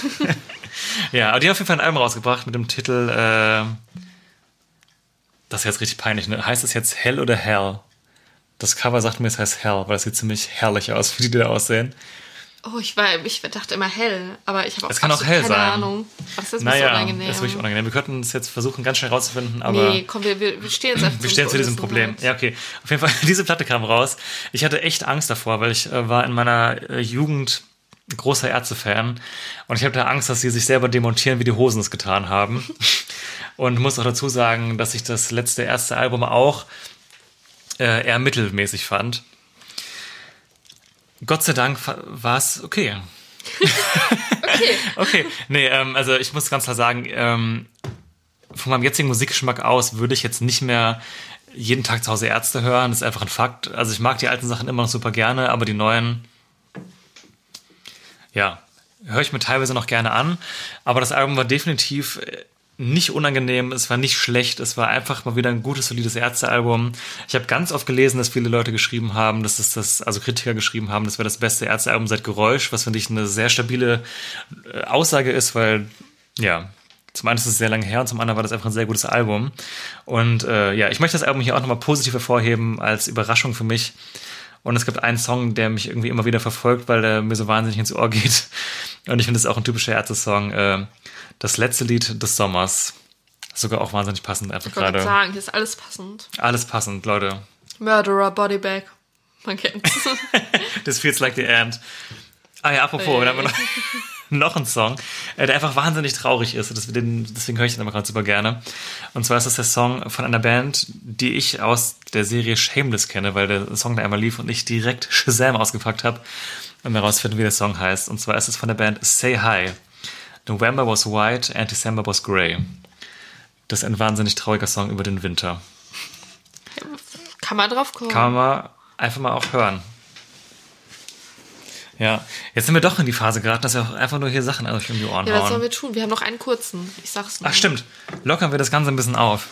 ja, aber die haben auf jeden Fall ein Album rausgebracht mit dem Titel, äh, das ist jetzt richtig peinlich, ne? Heißt es jetzt Hell oder Hell? Das Cover sagt mir, es heißt Hell, weil es sieht ziemlich herrlich aus, wie die da aussehen. Oh, ich war, ich dachte immer hell, aber ich habe auch, Es kann auch hell keine sein. Ahnung. Das ist Naja, unangenehm. das ist wirklich unangenehm. Wir könnten es jetzt versuchen, ganz schnell rauszufinden, aber. Nee, komm, wir, wir stehen jetzt einfach Wir stehen zu diesem Problem. Ja, okay. Auf jeden Fall, diese Platte kam raus. Ich hatte echt Angst davor, weil ich äh, war in meiner äh, Jugend großer Ärzte-Fan und ich habe da Angst, dass sie sich selber demontieren, wie die Hosen es getan haben. und muss auch dazu sagen, dass ich das letzte Ärzte-Album auch äh, eher mittelmäßig fand. Gott sei Dank war es okay. Okay. Okay, nee, ähm, also ich muss ganz klar sagen, ähm, von meinem jetzigen Musikgeschmack aus würde ich jetzt nicht mehr jeden Tag zu Hause Ärzte hören. Das ist einfach ein Fakt. Also ich mag die alten Sachen immer noch super gerne, aber die neuen, ja, höre ich mir teilweise noch gerne an. Aber das Album war definitiv äh, nicht unangenehm, es war nicht schlecht, es war einfach mal wieder ein gutes, solides Ärztealbum. Ich habe ganz oft gelesen, dass viele Leute geschrieben haben, dass es das, also Kritiker geschrieben haben, das wäre das beste Ärztealbum seit Geräusch, was finde ich eine sehr stabile äh, Aussage ist, weil, ja, zum einen ist es sehr lange her und zum anderen war das einfach ein sehr gutes Album. Und äh, ja, ich möchte das Album hier auch nochmal positiv hervorheben als Überraschung für mich. Und es gibt einen Song, der mich irgendwie immer wieder verfolgt, weil der mir so wahnsinnig ins Ohr geht. Und ich finde, es auch ein typischer Ärzte-Song. Äh, das letzte Lied des Sommers. Sogar auch wahnsinnig passend einfach Ich gerade. sagen, hier ist alles passend. Alles passend, Leute. Murderer, Bodybag. Man kennt's. This feels like the end. Ah ja, apropos, dann haben wir noch, noch einen Song, äh, der einfach wahnsinnig traurig ist. Das, den, deswegen höre ich den aber gerade super gerne. Und zwar ist das der Song von einer Band, die ich aus der Serie Shameless kenne, weil der Song da einmal lief und ich direkt Shazam ausgepackt habe, um herauszufinden, wie der Song heißt. Und zwar ist es von der Band Say Hi. November was white and December was grey. Das ist ein wahnsinnig trauriger Song über den Winter. Kann man drauf kommen. Kann man einfach mal auch hören. Ja, jetzt sind wir doch in die Phase geraten, dass wir auch einfach nur hier Sachen euch um die Ohren ja, was sollen wir tun? Wir haben noch einen kurzen. Ich sag's nur. Ach stimmt, lockern wir das Ganze ein bisschen auf.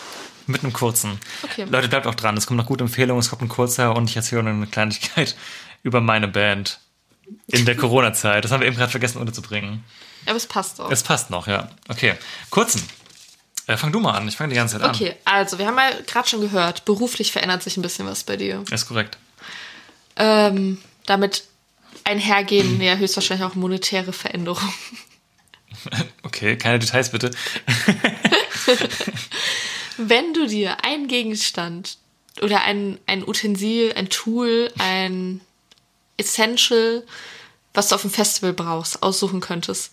Mit einem kurzen. Okay. Leute, bleibt auch dran. Es kommen noch gute Empfehlungen, es kommt ein kurzer und ich erzähle noch eine Kleinigkeit über meine Band in der Corona-Zeit. Das haben wir eben gerade vergessen unterzubringen. Aber es passt auch. Es passt noch, ja. Okay, kurzen. Äh, fang du mal an, ich fange die ganze Zeit an. Okay, also wir haben ja gerade schon gehört, beruflich verändert sich ein bisschen was bei dir. Ist korrekt. Ähm, damit einhergehen ja höchstwahrscheinlich auch monetäre Veränderungen. Okay, keine Details bitte. Wenn du dir einen Gegenstand oder ein, ein Utensil, ein Tool, ein Essential, was du auf dem Festival brauchst, aussuchen könntest,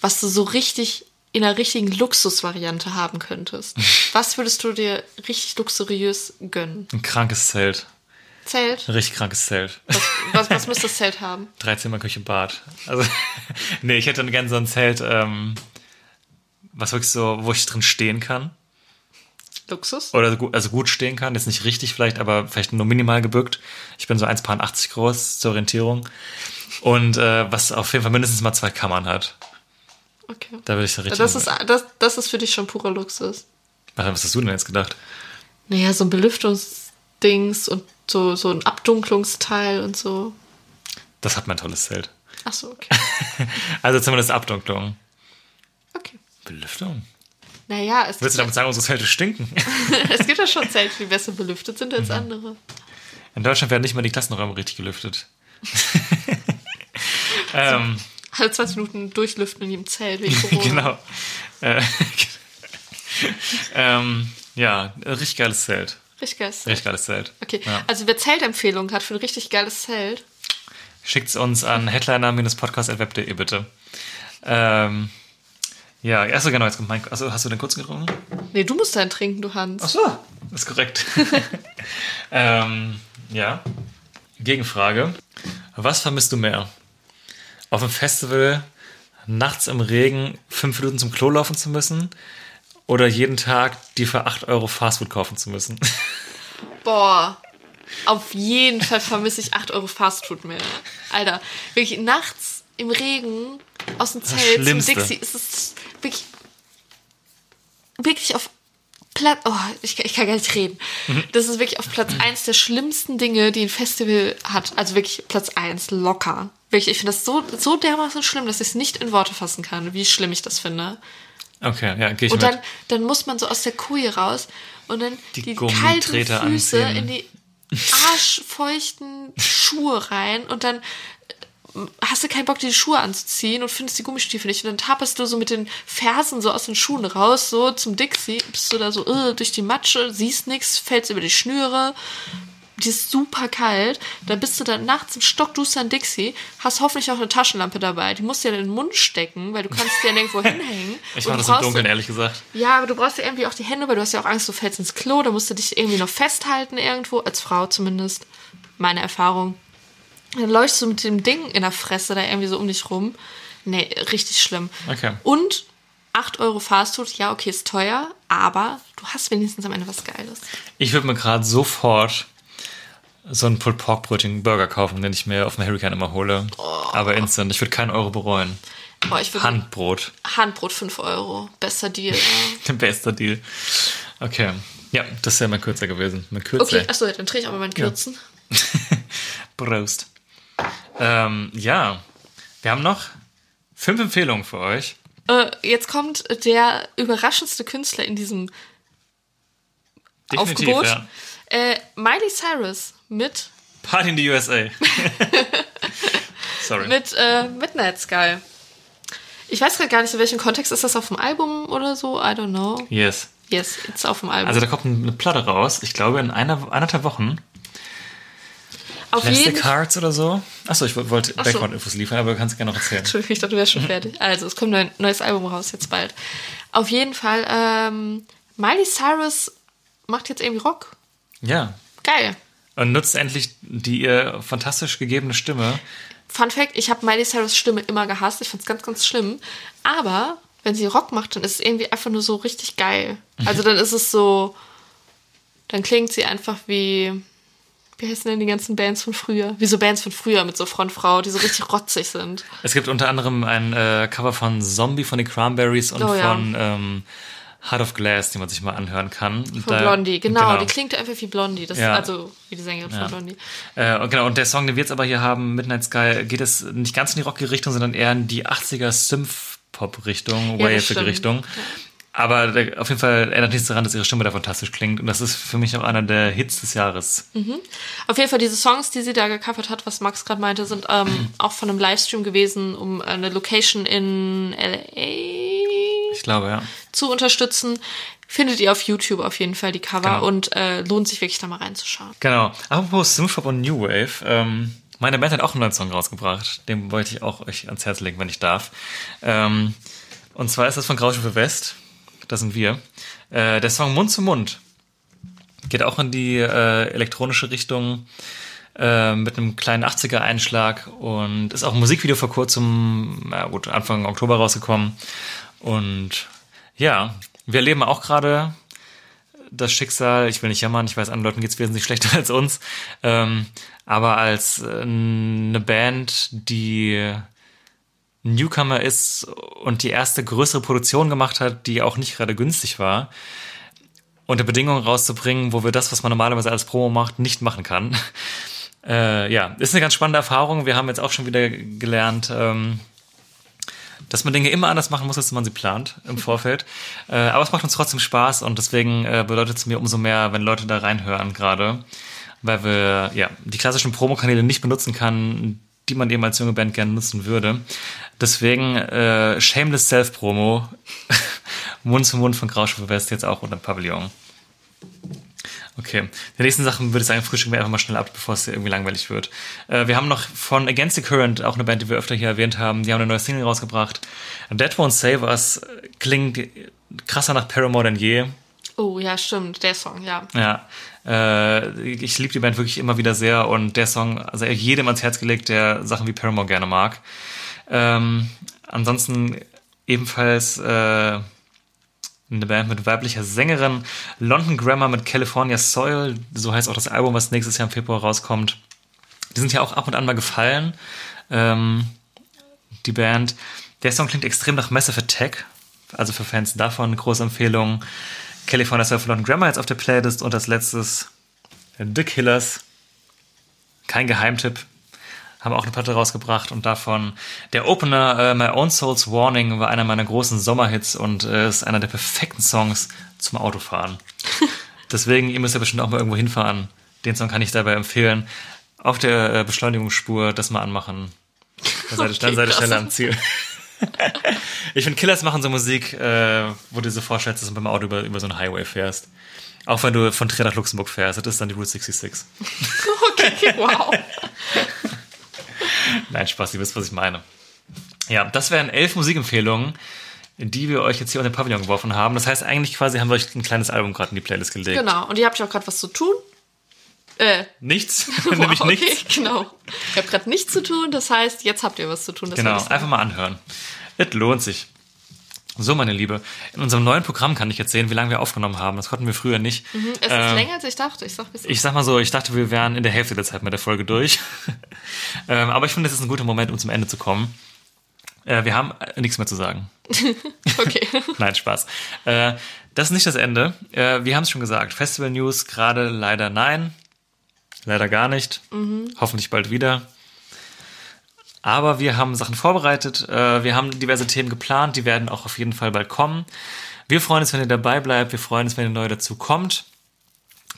was du so richtig in einer richtigen Luxusvariante haben könntest, was würdest du dir richtig luxuriös gönnen? Ein krankes Zelt. Zelt? Ein richtig krankes Zelt. Was, was, was müsste das Zelt haben? Drei Zimmer, Küche, Bad. Also, nee, ich hätte gerne so ein Zelt, ähm, was wirklich so, wo ich drin stehen kann. Luxus? Oder also gut stehen kann. Jetzt nicht richtig vielleicht, aber vielleicht nur minimal gebückt. Ich bin so 1,80 groß zur Orientierung. Und äh, was auf jeden Fall mindestens mal zwei Kammern hat. Okay. Da würde ich so richtig. Das ist, das, das ist für dich schon purer Luxus. Was hast du denn jetzt gedacht? Naja, so ein Belüftungsdings und so, so ein Abdunklungsteil und so. Das hat mein tolles Zelt. Ach so, okay. Also zumindest Abdunklung. Okay. Belüftung? Naja, es Willst du damit sagen, unsere Zelte stinken? es gibt ja schon Zelte, die besser belüftet sind Mhm. als andere. In Deutschland werden nicht mal die Klassenräume richtig gelüftet. ähm, Alle 20 Minuten durchlüften in jedem Zelt wegen Corona. genau. Äh, ähm, ja, richtig geiles Zelt. Richtig geiles Zelt. Richtig geiles Zelt. Okay, Ja. also wer Zeltempfehlungen hat für ein richtig geiles Zelt, Schickt's uns an headliner-podcast.web.de bitte. Ähm, ja, achso, genau, jetzt kommt mein. Achso, hast du den kurz getrunken? nee, du musst deinen trinken, du Hans. Ach so, ist korrekt. ähm, ja. Gegenfrage. Was vermisst du mehr? Auf dem Festival nachts im Regen fünf Minuten zum Klo laufen zu müssen? Oder jeden Tag die für 8 Euro Fastfood kaufen zu müssen? Boah, auf jeden Fall vermisse ich 8 Euro Fastfood mehr. Alter, wirklich nachts im Regen aus dem Zelt zum. Dixie ist es wirklich, wirklich auf Platz, oh, ich, ich kann gar nicht reden. Mhm. Das ist wirklich auf Platz 1 der schlimmsten Dinge, die ein Festival hat. Also wirklich Platz 1, locker. Wirklich, ich finde das so, so dermaßen schlimm, dass ich es nicht in Worte fassen kann, wie schlimm ich das finde. Okay, ja, gehe ich Und mit. dann, dann muss man so aus der Koje raus und dann Die die, kalten Füße anziehen. in die arschfeuchten Schuhe rein und dann hast du keinen Bock, die Schuhe anzuziehen und findest die Gummistiefel nicht. Und dann tappest du so mit den Fersen so aus den Schuhen raus, so zum Dixie, bist du da so äh, durch die Matsche, siehst nichts, fällst über die Schnüre. Die ist super kalt. Dann bist du dann nachts im stockdustern Dixie, hast hoffentlich auch eine Taschenlampe dabei. Die musst du ja in den Mund stecken, weil du kannst die ja nirgendwo hinhängen. Ich mache das im Dunkeln, ehrlich gesagt. ja, aber du brauchst ja irgendwie auch die Hände, weil du hast ja auch Angst, du fällst ins Klo, da musst du dich irgendwie noch festhalten irgendwo, als Frau zumindest. Meine Erfahrung. Dann läufst du mit dem Ding in der Fresse da irgendwie so um dich rum. Nee, richtig schlimm. Okay. Und 8 Euro Fastfood, ja, okay, ist teuer, aber du hast wenigstens am Ende was Geiles. Ich würde mir gerade sofort so einen Pulled Pork Brötchen Burger kaufen, den ich mir auf dem Hurricane immer hole. Aber instant. Ich würde keinen Euro bereuen. Würde Handbrot. Handbrot 5 Euro. Bester Deal. Ja. Bester Deal. Okay. Ja, das wäre mein Kürzer gewesen. Mein Kürzer. Okay, achso, dann drehe ich auch mal meinen Kürzen. Prost. Ähm, ja, wir haben noch fünf Empfehlungen für euch. Äh, jetzt kommt der überraschendste Künstler in diesem Definitiv, Aufgebot. ja. Äh, Miley Cyrus mit, Party in the USA. Sorry. mit äh, Midnight Sky. Ich weiß gerade gar nicht, in welchem Kontext ist das auf dem Album oder so. I don't know. yes. Yes, it's auf dem Album. Also da kommt eine Platte raus. Ich glaube in einer, eineinhalb Wochen. Auf Plastic jeden Cards oder so. Achso, ich wollte Ach. Background-Infos liefern, aber du kannst gerne noch erzählen. Entschuldigung, ich dachte, du wärst schon fertig. Also, es kommt ein neues Album raus, jetzt bald. Auf jeden Fall, ähm, Miley Cyrus macht jetzt irgendwie Rock. Ja. Geil. Und nutzt endlich die ihr fantastisch gegebene Stimme. Fun Fact, ich habe Miley Cyrus Stimme immer gehasst. Ich fand's ganz, ganz schlimm. Aber wenn sie Rock macht, dann ist es irgendwie einfach nur so richtig geil. Also dann ist es so, dann klingt sie einfach wie, wie heißen denn die ganzen Bands von früher? Wie so Bands von früher mit so Frontfrau, die so richtig rotzig sind. Es gibt unter anderem ein äh, Cover von Zombie von den Cranberries und Oh ja. von ähm, Heart of Glass, die man sich mal anhören kann. Von Blondie, genau, Die klingt einfach wie Blondie. Das Ja. Also wie die Sängerin Ja. von Blondie. Äh, und genau, und der Song, den wir jetzt aber hier haben, Midnight Sky, geht es nicht ganz in die rockige Richtung, sondern eher in die 80er Synth-Pop-Richtung, Ja, aber auf jeden Fall ändert nichts daran, dass ihre Stimme da fantastisch klingt. Und das ist für mich auch einer der Hits des Jahres. Auf jeden Fall diese Songs, die sie da gecovert hat, was Max gerade meinte, sind ähm, auch von einem Livestream gewesen, um eine Location in LA Ich glaube, ja. zu unterstützen. Findet ihr auf YouTube auf jeden Fall die Cover Genau. und äh, lohnt sich wirklich da mal reinzuschauen. Genau. Apropos Synthpop und New Wave. Ähm, meine Band hat auch einen neuen Song rausgebracht. Den wollte ich auch euch ans Herz legen, wenn ich darf. Ähm, und zwar ist das von Graustufe West. Das sind wir. Äh, der Song Mund zu Mund geht auch in die äh, elektronische Richtung äh, mit einem kleinen 80er-Einschlag und ist auch ein Musikvideo vor kurzem, na gut, Anfang Oktober rausgekommen. Und ja, wir erleben auch gerade das Schicksal, ich will nicht jammern, ich weiß, anderen Leuten geht's wesentlich schlechter als uns, ähm, aber als äh, eine Band, die Newcomer ist und die erste größere Produktion gemacht hat, die auch nicht gerade günstig war, unter Bedingungen rauszubringen, wo wir das, was man normalerweise als Promo macht, nicht machen kann. Äh, ja, ist eine ganz spannende Erfahrung. Wir haben jetzt auch schon wieder gelernt, ähm, dass man Dinge immer anders machen muss, als man sie plant im Vorfeld. Äh, aber es macht uns trotzdem Spaß und deswegen äh, bedeutet es mir umso mehr, wenn Leute da reinhören gerade, weil wir ja die klassischen Promokanäle nicht benutzen kann, die man eben als junge Band gerne nutzen würde. Deswegen äh, Shameless Self-Promo, Mund zu Mund von Graustufe West jetzt auch unter dem Pavillon. Okay. Die nächsten Sachen würde ich sagen, frühstücken wir einfach mal schnell ab, bevor es irgendwie langweilig wird. Äh, wir haben noch von Against the Current, auch eine Band, die wir öfter hier erwähnt haben, die haben eine neue Single rausgebracht. Dead Won't Save Us klingt krasser nach Paramore denn je. Oh ja, stimmt, der Song, ja. Ja. Äh, ich liebe die Band wirklich immer wieder sehr und der Song, also jedem ans Herz gelegt, der Sachen wie Paramore gerne mag. Ähm, ansonsten ebenfalls äh, eine Band mit weiblicher Sängerin, London Grammar mit California Soil, so heißt auch das Album, was nächstes Jahr im Februar rauskommt. Die sind ja auch ab und an mal gefallen, ähm, die Band. Der Song klingt extrem nach Massive Attack, also für Fans davon große Empfehlung. California Soil von London Grammar jetzt auf der Playlist und als letztes The Killers. Kein Geheimtipp, haben auch eine Platte rausgebracht und davon der Opener äh, My Own Soul's Warning war einer meiner großen Sommerhits und äh, ist einer der perfekten Songs zum Autofahren. Deswegen, ihr müsst ja bestimmt auch mal irgendwo hinfahren. Den Song kann ich dabei empfehlen. Auf der äh, Beschleunigungsspur das mal anmachen. Dann seid, ihr- dann Okay, seid ihr schneller am Ziel. ich finde, Killers machen so Musik, äh, wo du dir so vorstellst, dass du beim Auto über, über so einen Highway fährst. Auch wenn du von Trier nach Luxemburg fährst, das ist dann die Route 66. Okay, wow. Nein, Spaß, ihr wisst, was ich meine. Ja, das wären elf Musikempfehlungen, die wir euch jetzt hier unter den Pavillon geworfen haben. Das heißt, eigentlich quasi haben wir euch ein kleines Album gerade in die Playlist gelegt. Genau, und ihr habt ja auch gerade was zu tun. Äh, Nichts, wow, nämlich okay, nichts. genau. Ihr habt gerade nichts zu tun, das heißt, jetzt habt ihr was zu tun. Das Genau, einfach mal anhören. Es lohnt sich. So, meine Liebe, in unserem neuen Programm kann ich jetzt sehen, wie lange wir aufgenommen haben. Das konnten wir früher nicht. Es ist Ähm, länger, als ich dachte. Ich sag, es ist. Ich sag mal so, ich dachte, wir wären in der Hälfte der Zeit mit der Folge durch. ähm, aber ich finde, das ist ein guter Moment, um zum Ende zu kommen. Äh, wir haben äh, nichts mehr zu sagen. Okay. Nein, Spaß. Äh, das ist nicht das Ende. Äh, wir haben es schon gesagt. Festival News gerade leider nein. Leider gar nicht. Hoffentlich bald wieder. Aber wir haben Sachen vorbereitet. Äh, wir haben diverse Themen geplant. Die werden auch auf jeden Fall bald kommen. Wir freuen uns, wenn ihr dabei bleibt. Wir freuen uns, wenn ihr neu dazu kommt.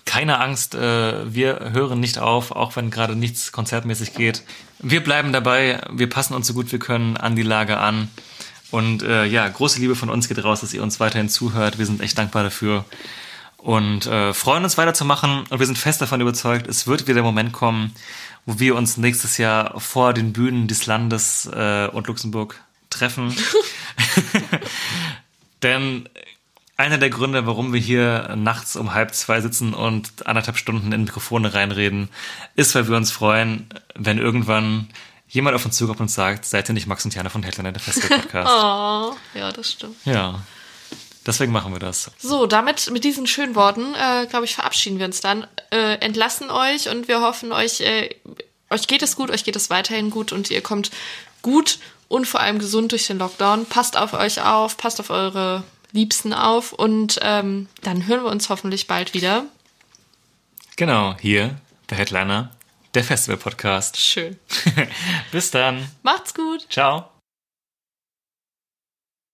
Keine Angst, äh, wir hören nicht auf, auch wenn gerade nichts konzertmäßig geht. Wir bleiben dabei, wir passen uns so gut wir können an die Lage an. Und äh, ja, große Liebe von uns geht raus, dass ihr uns weiterhin zuhört. Wir sind echt dankbar dafür und freuen uns weiterzumachen. Und wir sind fest davon überzeugt, es wird wieder der Moment kommen, wo wir uns nächstes Jahr vor den Bühnen des Landes äh, und Luxemburg treffen. Denn einer der Gründe, warum wir hier nachts um halb zwei sitzen und anderthalb Stunden in Mikrofone reinreden, ist, weil wir uns freuen, wenn irgendwann jemand auf uns zukommt und sagt, seid ihr nicht Max und Jana von Headliner, der Festival-Podcast? Oh, ja, das stimmt. Ja. Deswegen machen wir das. So, damit, mit diesen schönen Worten, äh, glaube ich, verabschieden wir uns dann, äh, entlassen euch und wir hoffen, euch, äh, euch geht es gut, euch geht es weiterhin gut und ihr kommt gut und vor allem gesund durch den Lockdown. Passt auf euch auf, passt auf eure Liebsten auf und ähm, dann hören wir uns hoffentlich bald wieder. Genau, hier, der Headliner, der Festival-Podcast. Schön. Bis dann. Macht's gut. Ciao.